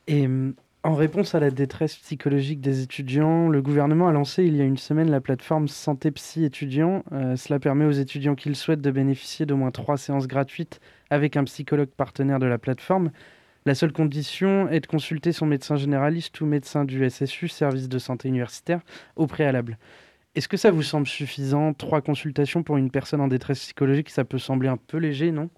Et hum, en réponse à la détresse psychologique des étudiants, le gouvernement a lancé il y a une semaine la plateforme Santé Psy étudiant. Euh, cela permet aux étudiants qui le souhaitent de bénéficier d'au moins trois séances gratuites avec un psychologue partenaire de la plateforme. La seule condition est de consulter son médecin généraliste ou médecin du SSU, service de santé universitaire, au préalable. Est-ce que ça vous semble suffisant? Trois consultations pour une personne en détresse psychologique, ça peut sembler un peu léger, non?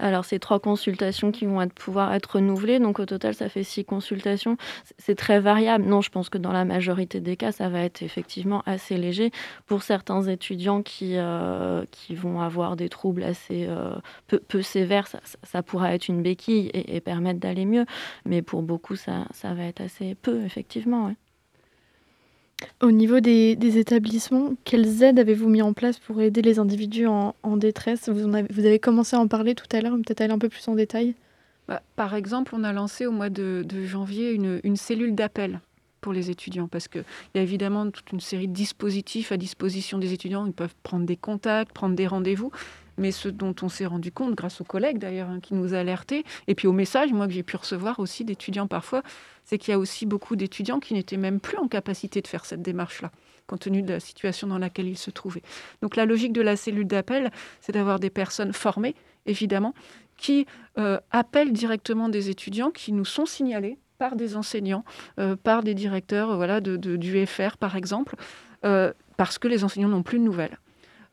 Alors, c'est trois consultations qui vont pouvoir être renouvelées. Donc, au total, ça fait six consultations. C'est très variable. Non, je pense que dans la majorité des cas, ça va être effectivement assez léger. Pour certains étudiants qui, euh, qui vont avoir des troubles assez euh, peu, sévères, ça, ça, pourra être une béquille et, permettre d'aller mieux. Mais pour beaucoup, ça, ça va être assez peu, effectivement. Au niveau des, établissements, quelles aides avez-vous mis en place pour aider les individus en, détresse? Vous, avez, commencé à en parler tout à l'heure, peut-être aller un peu plus en détail bah, Par exemple, on a lancé au mois de, janvier une, cellule d'appel pour les étudiants, parce qu'il y a évidemment toute une série de dispositifs à disposition des étudiants. Ils peuvent prendre des contacts, prendre des rendez-vous. Mais ce dont on s'est rendu compte, grâce aux collègues d'ailleurs, hein, qui nous alertaient, et puis aux messages, moi, que j'ai pu recevoir aussi d'étudiants parfois, c'est qu'il y a aussi beaucoup d'étudiants qui n'étaient même plus en capacité de faire cette démarche-là compte tenu de la situation dans laquelle ils se trouvaient. Donc la logique de la cellule d'appel, c'est d'avoir des personnes formées, évidemment, qui euh, appellent directement des étudiants qui nous sont signalés par des enseignants, euh, par des directeurs voilà, du FR par exemple, euh, parce que les enseignants n'ont plus de nouvelles.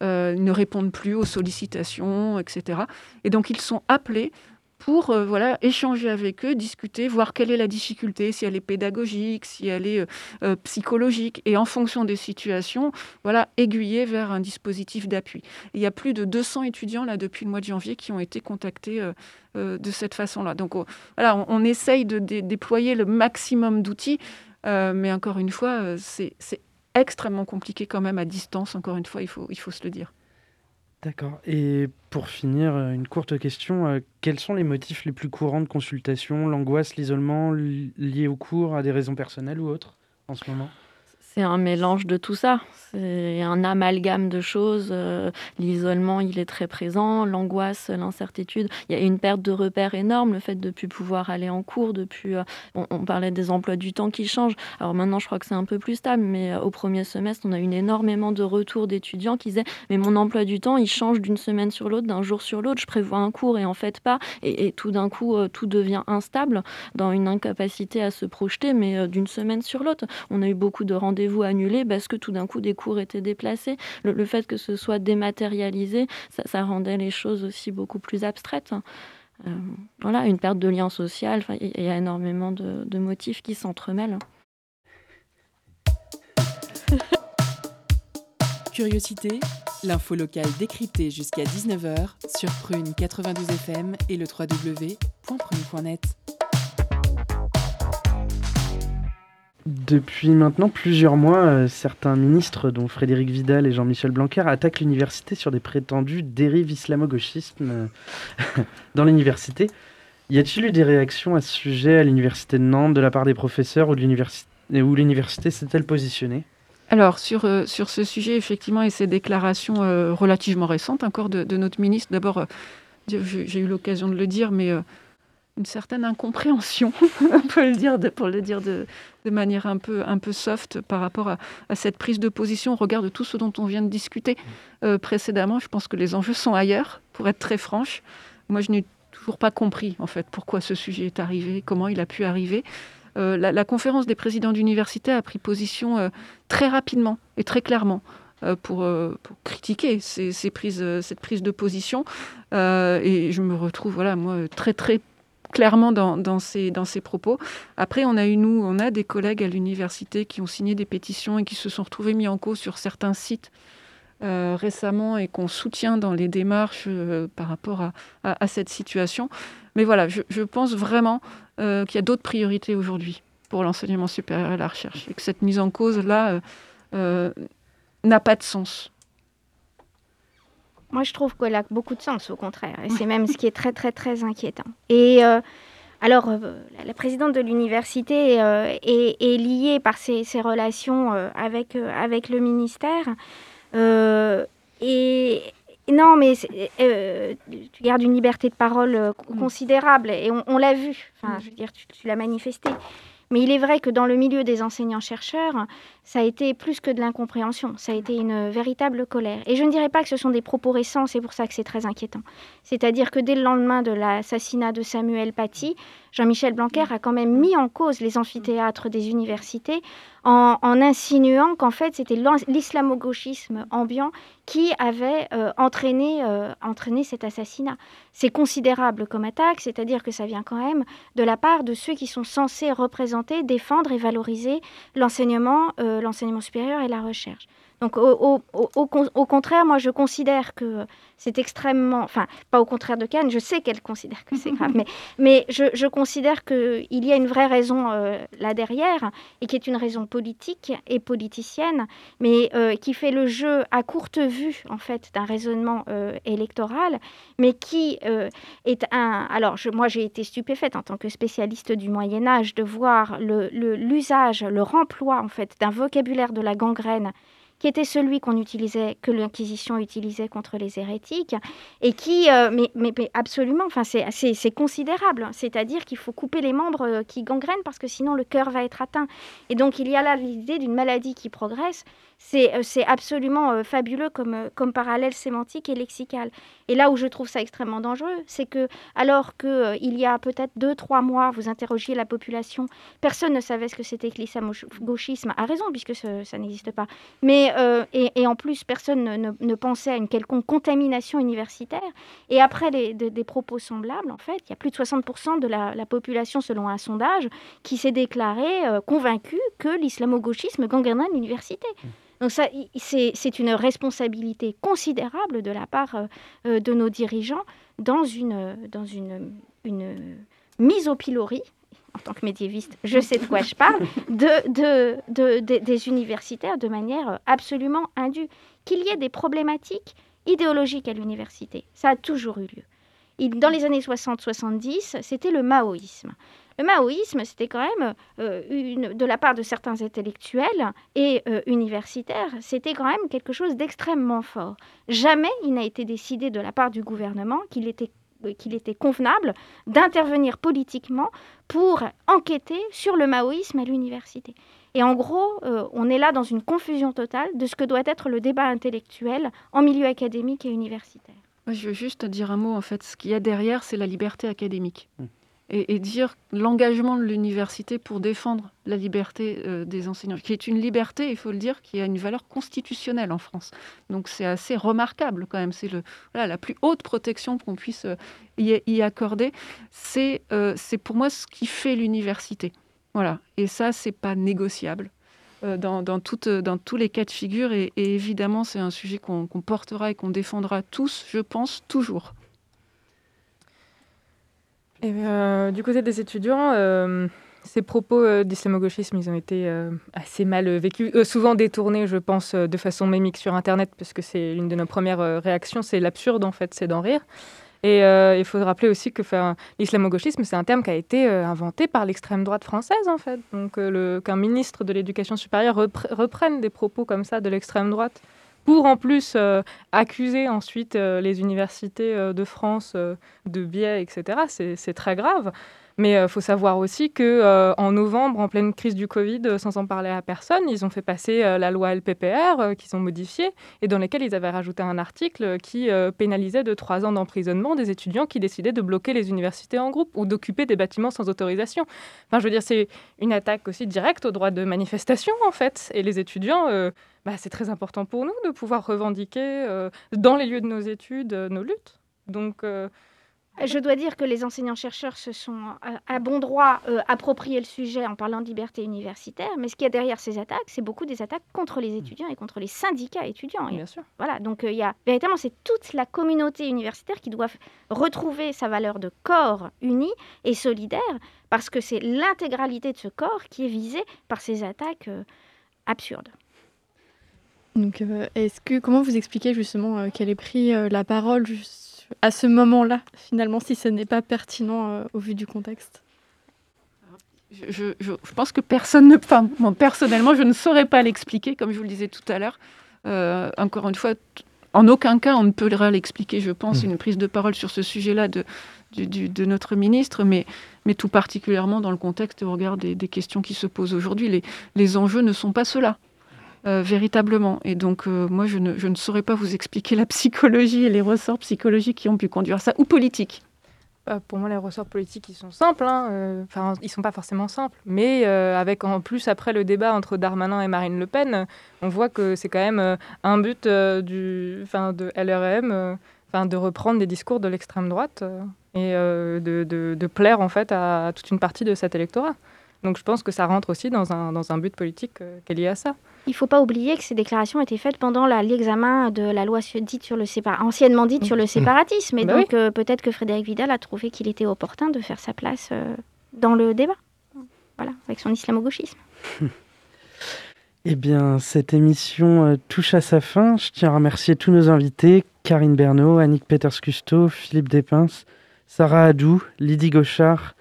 Ne répondent plus aux sollicitations, etc. Et donc ils sont appelés pour euh, voilà, échanger avec eux, discuter, voir quelle est la difficulté, si elle est pédagogique, si elle est euh, euh, psychologique, et en fonction des situations, voilà, aiguiller vers un dispositif d'appui. Il y a plus de 200 étudiants là depuis le mois de janvier qui ont été contactés de cette façon-là. Donc voilà, on, essaye de déployer le maximum d'outils, mais encore une fois, c'est extrêmement compliqué quand même à distance. Encore une fois, il faut, il faut se le dire. D'accord. Et pour finir, euh, une courte question. Euh, quels sont les motifs les plus courants de consultation L'angoisse, l'isolement lié au cours, à des raisons personnelles ou autres en ce moment? C'est un mélange de tout ça. C'est un amalgame de choses. Euh, l'isolement, il est très présent. L'angoisse, l'incertitude. Il y a une perte de repères énorme. Le fait de ne plus pouvoir aller en cours, depuis. Euh, on, parlait des emplois du temps qui changent. Alors maintenant, je crois que c'est un peu plus stable, mais euh, au premier semestre, on a eu énormément de retours d'étudiants qui disaient Mais mon emploi du temps, il change d'une semaine sur l'autre, d'un jour sur l'autre. Je prévois un cours et en fait pas. Et, et tout d'un coup, tout devient instable dans une incapacité à se projeter, mais d'une semaine sur l'autre. On a eu beaucoup de rendez-vous vous annulés parce que tout d'un coup des cours étaient déplacés? Le, fait que ce soit dématérialisé, ça, rendait les choses aussi beaucoup plus abstraites. Euh, voilà, une perte de lien social, il y a énormément de, motifs qui s'entremêlent. Curiosité, l'info locale décryptée jusqu'à 19h sur Prune 92 FM et le www.prune.net. Depuis maintenant plusieurs mois, euh, certains ministres, dont Frédéric Vidal et Jean-Michel Blanquer, attaquent l'université sur des prétendues dérives islamo-gauchisme euh, dans l'université. Y a-t-il eu des réactions à ce sujet à l'université de Nantes de la part des professeurs ou l'université où l'université s'est-elle positionnée? Alors, sur, euh, sur ce sujet, effectivement, et ces déclarations relativement récentes encore de notre ministre, d'abord, j'ai eu l'occasion de le dire, mais une certaine incompréhension, on peut le dire, de, pour le dire de, de, manière un peu, un peu soft par rapport à, à, cette prise de position au regard de tout ce dont on vient de discuter euh, précédemment. Je pense que les enjeux sont ailleurs, pour être très franche. Moi, je n'ai toujours pas compris, en fait, pourquoi ce sujet est arrivé, comment il a pu arriver. Euh, la, conférence des présidents d'université a pris position euh, très rapidement et très clairement. pour, pour, critiquer ces, ces prises, cette prise de position. et je me retrouve, voilà, moi, très, très clairement dans, dans, ces, dans ces propos. Après, on a eu, nous, on a des collègues à l'université qui ont signé des pétitions et qui se sont retrouvés mis en cause sur certains sites euh, récemment et qu'on soutient dans les démarches euh, par rapport à, à, cette situation. Mais voilà, je, je pense vraiment euh, qu'il y a d'autres priorités aujourd'hui pour l'enseignement supérieur et la recherche et que cette mise en cause-là n'a pas de sens. Moi, je trouve qu'elle a beaucoup de sens, au contraire. Et c'est même ce qui est très, très, très inquiétant. Et euh, alors, euh, la présidente de l'université euh, est, liée par ses, relations avec, avec le ministère. et non, mais tu gardes une liberté de parole mm. considérable. Et on, l'a vu. Enfin, je veux dire, tu, tu l'as manifesté. Mais il est vrai que dans le milieu des enseignants-chercheurs, ça a été plus que de l'incompréhension, ça a été une véritable colère. Et je ne dirais pas que ce sont des propos récents, c'est pour ça que c'est très inquiétant. C'est-à-dire que dès le lendemain de l'assassinat de Samuel Paty, Jean-Michel Blanquer a quand même mis en cause les amphithéâtres des universités en, insinuant qu'en fait c'était l'islamo-gauchisme ambiant qui avait euh, entraîné, euh, entraîné cet assassinat. C'est considérable comme attaque, c'est-à-dire que ça vient quand même de la part de ceux qui sont censés représenter, défendre et valoriser l'enseignement, euh, l'enseignement supérieur et la recherche. Donc au, au, contraire, moi je considère que c'est extrêmement, enfin pas au contraire de Cannes, je sais qu'elle considère que c'est grave, mais, mais je, je considère qu'il y a une vraie raison euh, là derrière, et qui est une raison politique et politicienne, mais euh, qui fait le jeu à courte vue en fait d'un raisonnement euh, électoral, mais qui est un... Alors je, moi j'ai été stupéfaite en tant que spécialiste du Moyen Âge de voir l'usage, le, le remploi en fait d'un vocabulaire de la gangrène qui était celui qu'on utilisait, que l'Inquisition utilisait contre les hérétiques, et qui, euh, mais, mais, absolument, enfin, c'est considérable. C'est-à-dire qu'il faut couper les membres euh, qui gangrènent parce que sinon le cœur va être atteint. Et donc il y a là l'idée d'une maladie qui progresse c'est absolument euh, fabuleux comme, euh, comme parallèle sémantique et lexical. Et là où je trouve ça extrêmement dangereux, c'est que alors qu'il il y a peut-être deux, trois mois, vous interrogiez la population, personne ne savait ce que c'était que l'islamo-gauchisme, à raison, puisque ça n'existe pas. Mais, et, en plus, personne ne, pensait à une quelconque contamination universitaire. Et après des propos semblables, en fait, il y a plus de 60% de la, population, selon un sondage, qui s'est déclaré convaincu que l'islamo-gauchisme gangrénait l'université. Mmh. Donc ça, c'est une responsabilité considérable de la part euh, euh, de nos dirigeants dans une, dans une, une mise au pilori en tant que médiéviste, je sais de quoi je parle, de, de, de, des universitaires de manière absolument indue. Qu'il y ait des problématiques idéologiques à l'université, ça a toujours eu lieu. Dans les années 60-70, c'était le maoïsme. Le maoïsme, c'était quand même, euh, une, de la part de certains intellectuels et euh, universitaires, c'était quand même quelque chose d'extrêmement fort. Jamais il n'a été décidé de la part du gouvernement qu'il était euh, qu'il était convenable d'intervenir politiquement pour enquêter sur le maoïsme à l'université. Et en gros, on est là dans une confusion totale de ce que doit être le débat intellectuel en milieu académique et universitaire. Je veux juste dire un mot, en fait. Ce qu'il y a derrière, c'est la liberté académique. Mmh et, dire l'engagement de l'université pour défendre la liberté euh, des enseignants, qui est une liberté, il faut le dire, qui a une valeur constitutionnelle en France. Donc c'est assez remarquable quand même. C'est la plus haute protection qu'on puisse euh, y, accorder. Euh, c'est pour moi ce qui fait l'université. Voilà. Et ça, c'est pas négociable. Dans, tous les cas de figure. Et évidemment, c'est un sujet qu'on portera et qu'on défendra tous, je pense, toujours. Euh, du côté des étudiants, euh, ces propos euh, d'islamo-gauchisme, ils ont été assez mal vécus, souvent détournés, je pense, de façon mémique sur Internet, parce que c'est l'une de nos premières réactions, c'est l'absurde en fait, c'est d'en rire. Et il faut rappeler aussi que l'islamo-gauchisme, c'est un terme qui a été inventé par l'extrême droite française, en fait. Donc qu'un ministre de l'Éducation supérieure reprenne des propos comme ça de l'extrême droite pour en plus euh, accuser ensuite euh, les universités euh, de France de biais, etc. C'est très grave. Mais il faut savoir aussi que en novembre, en pleine crise du Covid, sans en parler à personne, ils ont fait passer la loi LPPR qu'ils ont modifiée et dans laquelle ils avaient rajouté un article qui pénalisait de trois ans d'emprisonnement des étudiants qui décidaient de bloquer les universités en groupe ou d'occuper des bâtiments sans autorisation. Enfin, je veux dire, c'est une attaque aussi directe au droit de manifestation en fait. Et les étudiants, bah, c'est très important pour nous de pouvoir revendiquer dans les lieux de nos études nos luttes. Donc je dois dire que les enseignants-chercheurs se sont euh, à bon droit euh, approprié le sujet en parlant de liberté universitaire, mais ce qu'il y a derrière ces attaques, c'est beaucoup des attaques contre les étudiants et contre les syndicats étudiants. Bien sûr. Voilà, donc euh, il y a véritablement, c'est toute la communauté universitaire qui doit retrouver sa valeur de corps uni et solidaire, parce que c'est l'intégralité de ce corps qui est visée par ces attaques absurdes. Donc, est-ce que comment vous expliquez justement qu'elle ait pris la parole à ce moment-là, finalement, si ce n'est pas pertinent euh, au vu du contexte je, pense que personne ne. Enfin, moi, personnellement, je ne saurais pas l'expliquer, comme je vous le disais tout à l'heure. Euh, encore une fois, en aucun cas, on ne peut l'expliquer, je pense, mmh. une prise de parole sur ce sujet-là de, de notre ministre, mais, mais tout particulièrement dans le contexte au regard des, questions qui se posent aujourd'hui. Les, les enjeux ne sont pas ceux-là. Euh, véritablement. Et donc, euh, moi, je ne, ne, saurais pas vous expliquer la psychologie et les ressorts psychologiques qui ont pu conduire ça, ou politiques. Bah, pour moi, les ressorts politiques, ils sont simples. Hein. Euh, enfin, ils sont pas forcément simples. Mais avec en plus, après le débat entre Darmanin et Marine Le Pen, on voit que c'est quand même un but du, de LRM, enfin, de reprendre des discours de l'extrême droite et de, de, de, plaire en fait à toute une partie de cet électorat. Donc je pense que ça rentre aussi dans un, dans un but politique qui est lié à ça. Il ne faut pas oublier que ces déclarations étaient faites pendant l'examen de la loi dite sur le anciennement dite sur le mmh. séparatisme. Et bah donc, euh, peut-être que Frédéric Vidal a trouvé qu'il était opportun de faire sa place euh, dans le débat. Voilà, avec son islamo-gauchisme. Eh bien, cette émission euh, touche à sa fin. Je tiens à remercier tous nos invités Karine Bernot, Annick Peters-Custo, Philippe Despins, Sarah Adou, Lydie Gauchard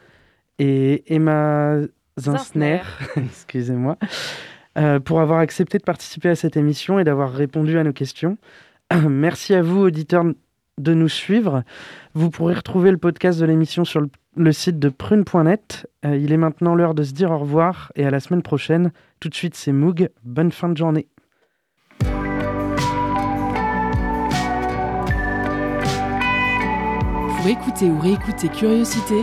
et Emma Zinsner. Excusez-moi. Euh, pour avoir accepté de participer à cette émission et d'avoir répondu à nos questions. Merci à vous, auditeurs, de nous suivre. Vous pourrez retrouver le podcast de l'émission sur le, site de prune.net. Euh, il est maintenant l'heure de se dire au revoir et à la semaine prochaine. Tout de suite, c'est Moog. Bonne fin de journée. Pour écouter ou réécouter Curiosité,